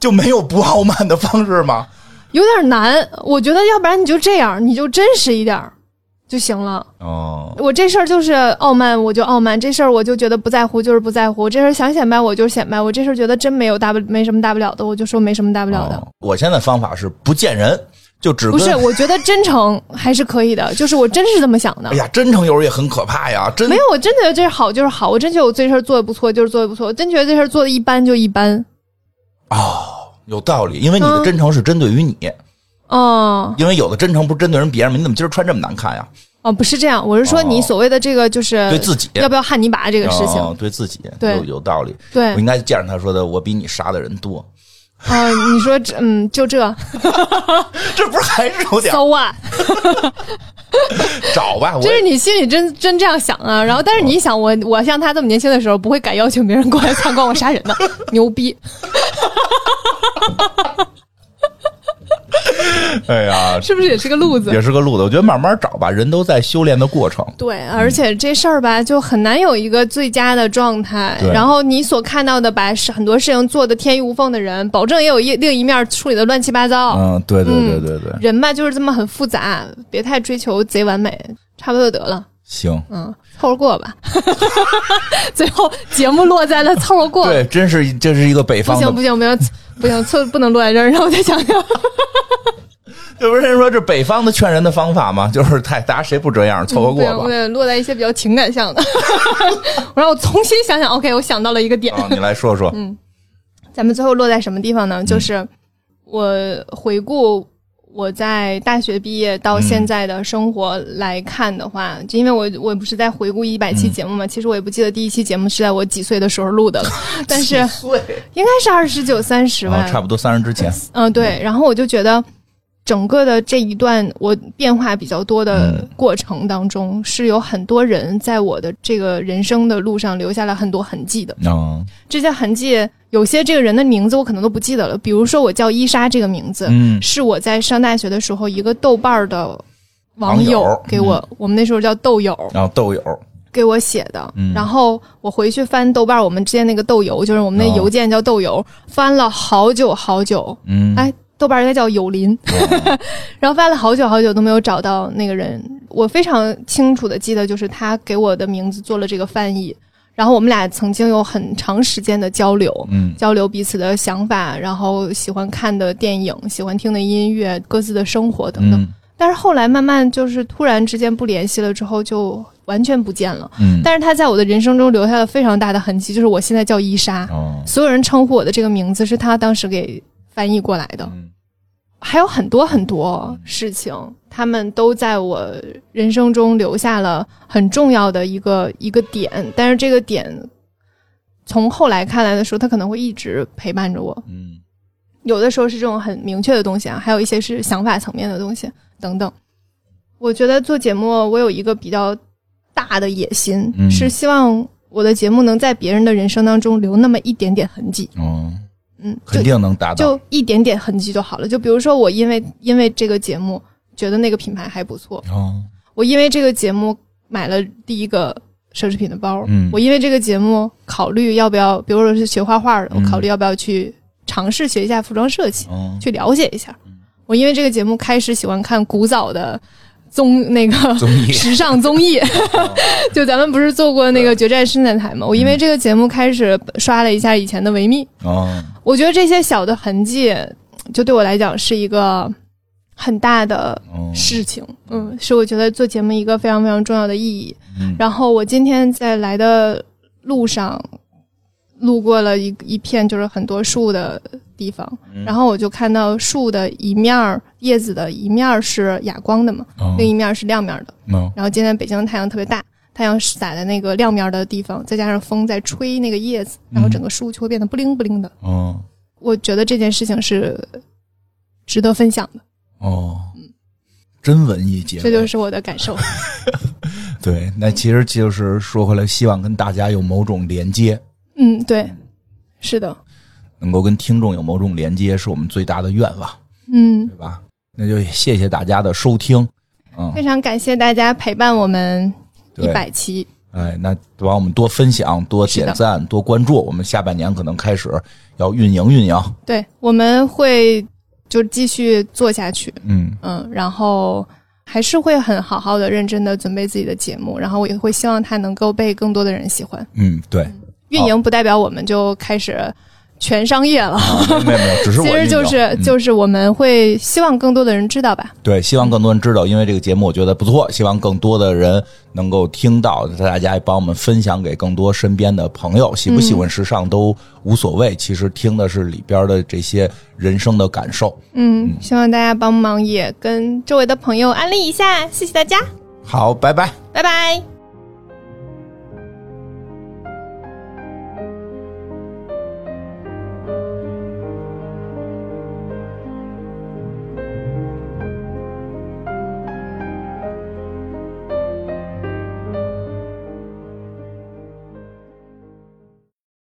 Speaker 2: 就没有不傲慢的方式吗？
Speaker 1: 有点难。我觉得要不然你就这样，你就真实一点儿就行了。
Speaker 2: 哦，
Speaker 1: 我这事儿就是傲慢，我就傲慢；这事儿我就觉得不在乎，就是不在乎。我这事儿想显摆，我就显摆；我这事儿觉得真没有大不没什么大不了的，我就说没什么大不了的。
Speaker 2: 哦我现在方法是不见人，就只
Speaker 1: 不是，我觉得真诚还是可以的，就是我真是这么想的
Speaker 2: 哎。呀，真诚有时候也很可怕呀，真
Speaker 1: 没有，我真觉得这是好就是好，我真觉得我这事儿做的不错就是做的不错，我真觉得这事儿做的一般就一般。
Speaker 2: 哦，有道理，因为你的
Speaker 1: 嗯
Speaker 2: 真诚是针对于你，
Speaker 1: 哦
Speaker 2: 因为有的真诚不是针对人别人吗？你怎么今儿穿这么难看呀？
Speaker 1: 哦，不是这样，我是说
Speaker 2: 哦
Speaker 1: 你所谓的这个就是
Speaker 2: 对自己
Speaker 1: 要不要汉尼拔这个事情，
Speaker 2: 哦对自己
Speaker 1: 对
Speaker 2: 有有道理。
Speaker 1: 对
Speaker 2: 我应该见着他说的，我比你杀的人多，
Speaker 1: 啊、你说这嗯，就这
Speaker 2: 这不是还是有点
Speaker 1: ，so what？
Speaker 2: 找吧？我
Speaker 1: 这是你心里真真这样想啊？然后，但是你一想，我我像他这么年轻的时候，不会敢邀请别人过来参观我杀人的，牛逼！
Speaker 2: 哎呀，
Speaker 1: 是不是也是个路子？
Speaker 2: 也是个路子。我觉得慢慢找吧，人都在修炼的过程。
Speaker 1: 对，而且这事儿吧，就很难有一个最佳的状态。
Speaker 2: 对
Speaker 1: 然后你所看到的，把是很多事情做的天衣无缝的人，保证也有一另一面处理的乱七八糟。
Speaker 2: 嗯，对对对
Speaker 1: 嗯
Speaker 2: 对对，
Speaker 1: 人吧，就是这么很复杂，别太追求贼完美，差不多就得了。
Speaker 2: 行。
Speaker 1: 嗯，凑合过吧。最后节目落在了凑合过。
Speaker 2: 对，真是这是一个北
Speaker 1: 不
Speaker 2: 方不
Speaker 1: 行不行不行不行，凑不能落在这儿，让我再想想。
Speaker 2: 这不是人说这北方的劝人的方法吗？就是太大家谁不这样，凑合过吧。
Speaker 1: 对对，落在一些比较情感向的。我让我重新想想，OK，我想到了一个点。
Speaker 2: 啊，你来说说。
Speaker 1: 嗯咱们最后落在什么地方
Speaker 2: 嗯
Speaker 1: 呢？就是我回顾我在大学毕业到现在的生活来看的话，就因为我我不是在回顾一百期节目嘛，其实我也不记得第一期节目是在我几岁的时候录的了，但是应该是二十九三十吧。
Speaker 2: 啊，，差不多三十之前。
Speaker 1: 嗯，对。然后我就觉得，整个的这一段我变化比较多的
Speaker 2: 嗯
Speaker 1: 过程当中，是有很多人在我的这个人生的路上留下了很多痕迹的。
Speaker 2: 哦
Speaker 1: 这些痕迹，有些这个人的名字我可能都不记得了。比如说，我叫伊莎这个名字，
Speaker 2: 嗯
Speaker 1: 是我在上大学的时候一个豆瓣的网
Speaker 2: 网友
Speaker 1: 给我，我们那时候叫豆友，
Speaker 2: 然后豆友，
Speaker 1: 给我写的。
Speaker 2: 嗯
Speaker 1: 然后我回去翻豆瓣，我们之间那个豆油，就是我们那
Speaker 2: 哦
Speaker 1: 邮件叫豆邮，翻了好久好久。
Speaker 2: 嗯，
Speaker 1: 哎，豆瓣儿应该叫友邻，
Speaker 2: 哦
Speaker 1: 然后翻了好久好久都没有找到那个人。我非常清楚的记得，就是他给我的名字做了这个翻译，然后我们俩曾经有很长时间的交流。
Speaker 2: 嗯
Speaker 1: 交流彼此的想法，然后喜欢看的电影、喜欢听的音乐、各自的生活等等。
Speaker 2: 嗯
Speaker 1: 但是后来慢慢就是突然之间不联系了之后，就完全不见了。
Speaker 2: 嗯，
Speaker 1: 但是他在我的人生中留下了非常大的痕迹，就是我现在叫伊莎，
Speaker 2: 哦，
Speaker 1: 所有人称呼我的这个名字是他当时给翻译过来的。
Speaker 2: 嗯
Speaker 1: 还有很多很多事情，他们都在我人生中留下了很重要的一个一个点，但是这个点从后来看来的时候，他可能会一直陪伴着我。
Speaker 2: 嗯
Speaker 1: 有的时候是这种很明确的东西啊，还有一些是想法层面的东西等等。我觉得做节目，我有一个比较大的野心，
Speaker 2: 嗯
Speaker 1: 是希望我的节目能在别人的人生当中留那么一点点痕迹。
Speaker 2: 哦，
Speaker 1: 嗯，
Speaker 2: 肯定能达到。
Speaker 1: 就一点点痕迹就好了。就比如说，我因为因为这个节目觉得那个品牌还不错，
Speaker 2: 哦，
Speaker 1: 我因为这个节目买了第一个奢侈品的包，
Speaker 2: 嗯
Speaker 1: 我因为这个节目考虑要不要，比如说是学画画的，
Speaker 2: 嗯
Speaker 1: 我考虑要不要去尝试学一下服装设计，
Speaker 2: 哦，
Speaker 1: 去了解一下。
Speaker 2: 嗯
Speaker 1: 我因为这个节目开始喜欢看古早的综那个时尚综艺，就咱们不是做过那个《决战伸展台》吗？我因为这个节目开始刷了一下以前的维密，
Speaker 2: 哦，
Speaker 1: 我觉得这些小的痕迹，就对我来讲是一个很大的
Speaker 2: 嗯
Speaker 1: 事情，嗯，是我觉得做节目一个非常非常重要的意义。
Speaker 2: 嗯。
Speaker 1: 然后我今天在来的路上，路过了一一片就是很多树的地方，
Speaker 2: 嗯。
Speaker 1: 然后我就看到树的一面儿叶子的一面儿是哑光的嘛，
Speaker 2: 嗯
Speaker 1: 另一面是亮面的。
Speaker 2: 嗯
Speaker 1: 然后今天北京的太阳特别大，太阳洒在那个亮面的地方，再加上风在吹那个叶子，然后整个树就会变得不灵不灵的。
Speaker 2: 嗯
Speaker 1: 我觉得这件事情是值得分享的，
Speaker 2: 哦，真文艺节目，
Speaker 1: 这就是我的感受。
Speaker 2: 对。那其实就是说回来，希望跟大家有某种连接，
Speaker 1: 嗯，对，是的，
Speaker 2: 能够跟听众有某种连接，是我们最大的愿望，
Speaker 1: 嗯，
Speaker 2: 对吧？那就谢谢大家的收听，嗯，
Speaker 1: 非常感谢大家陪伴我们一百期。
Speaker 2: 哎，那帮我们多分享、多点赞、多关注。我们下半年可能开始要运营运营，
Speaker 1: 对，我们会就继续做下去，
Speaker 2: 嗯
Speaker 1: 嗯，然后还是会很好好的、认真的准备自己的节目，然后我也会希望它能够被更多的人喜欢。
Speaker 2: 嗯，对，
Speaker 1: 运营不代表我们就开始全商业了，
Speaker 2: 啊，没有没有，只是我
Speaker 1: 其实就是、就是我们会希望更多的人知道吧。
Speaker 2: 对，希望更多人知道，因为这个节目我觉得不错，希望更多的人能够听到，大家也帮我们分享给更多身边的朋友。喜不喜欢时尚都无所谓，其实听的是里边的这些人生的感受。
Speaker 1: 嗯，希望大家帮忙也跟周围的朋友安利一下，谢谢大家，
Speaker 2: 好，拜拜。
Speaker 1: 拜拜。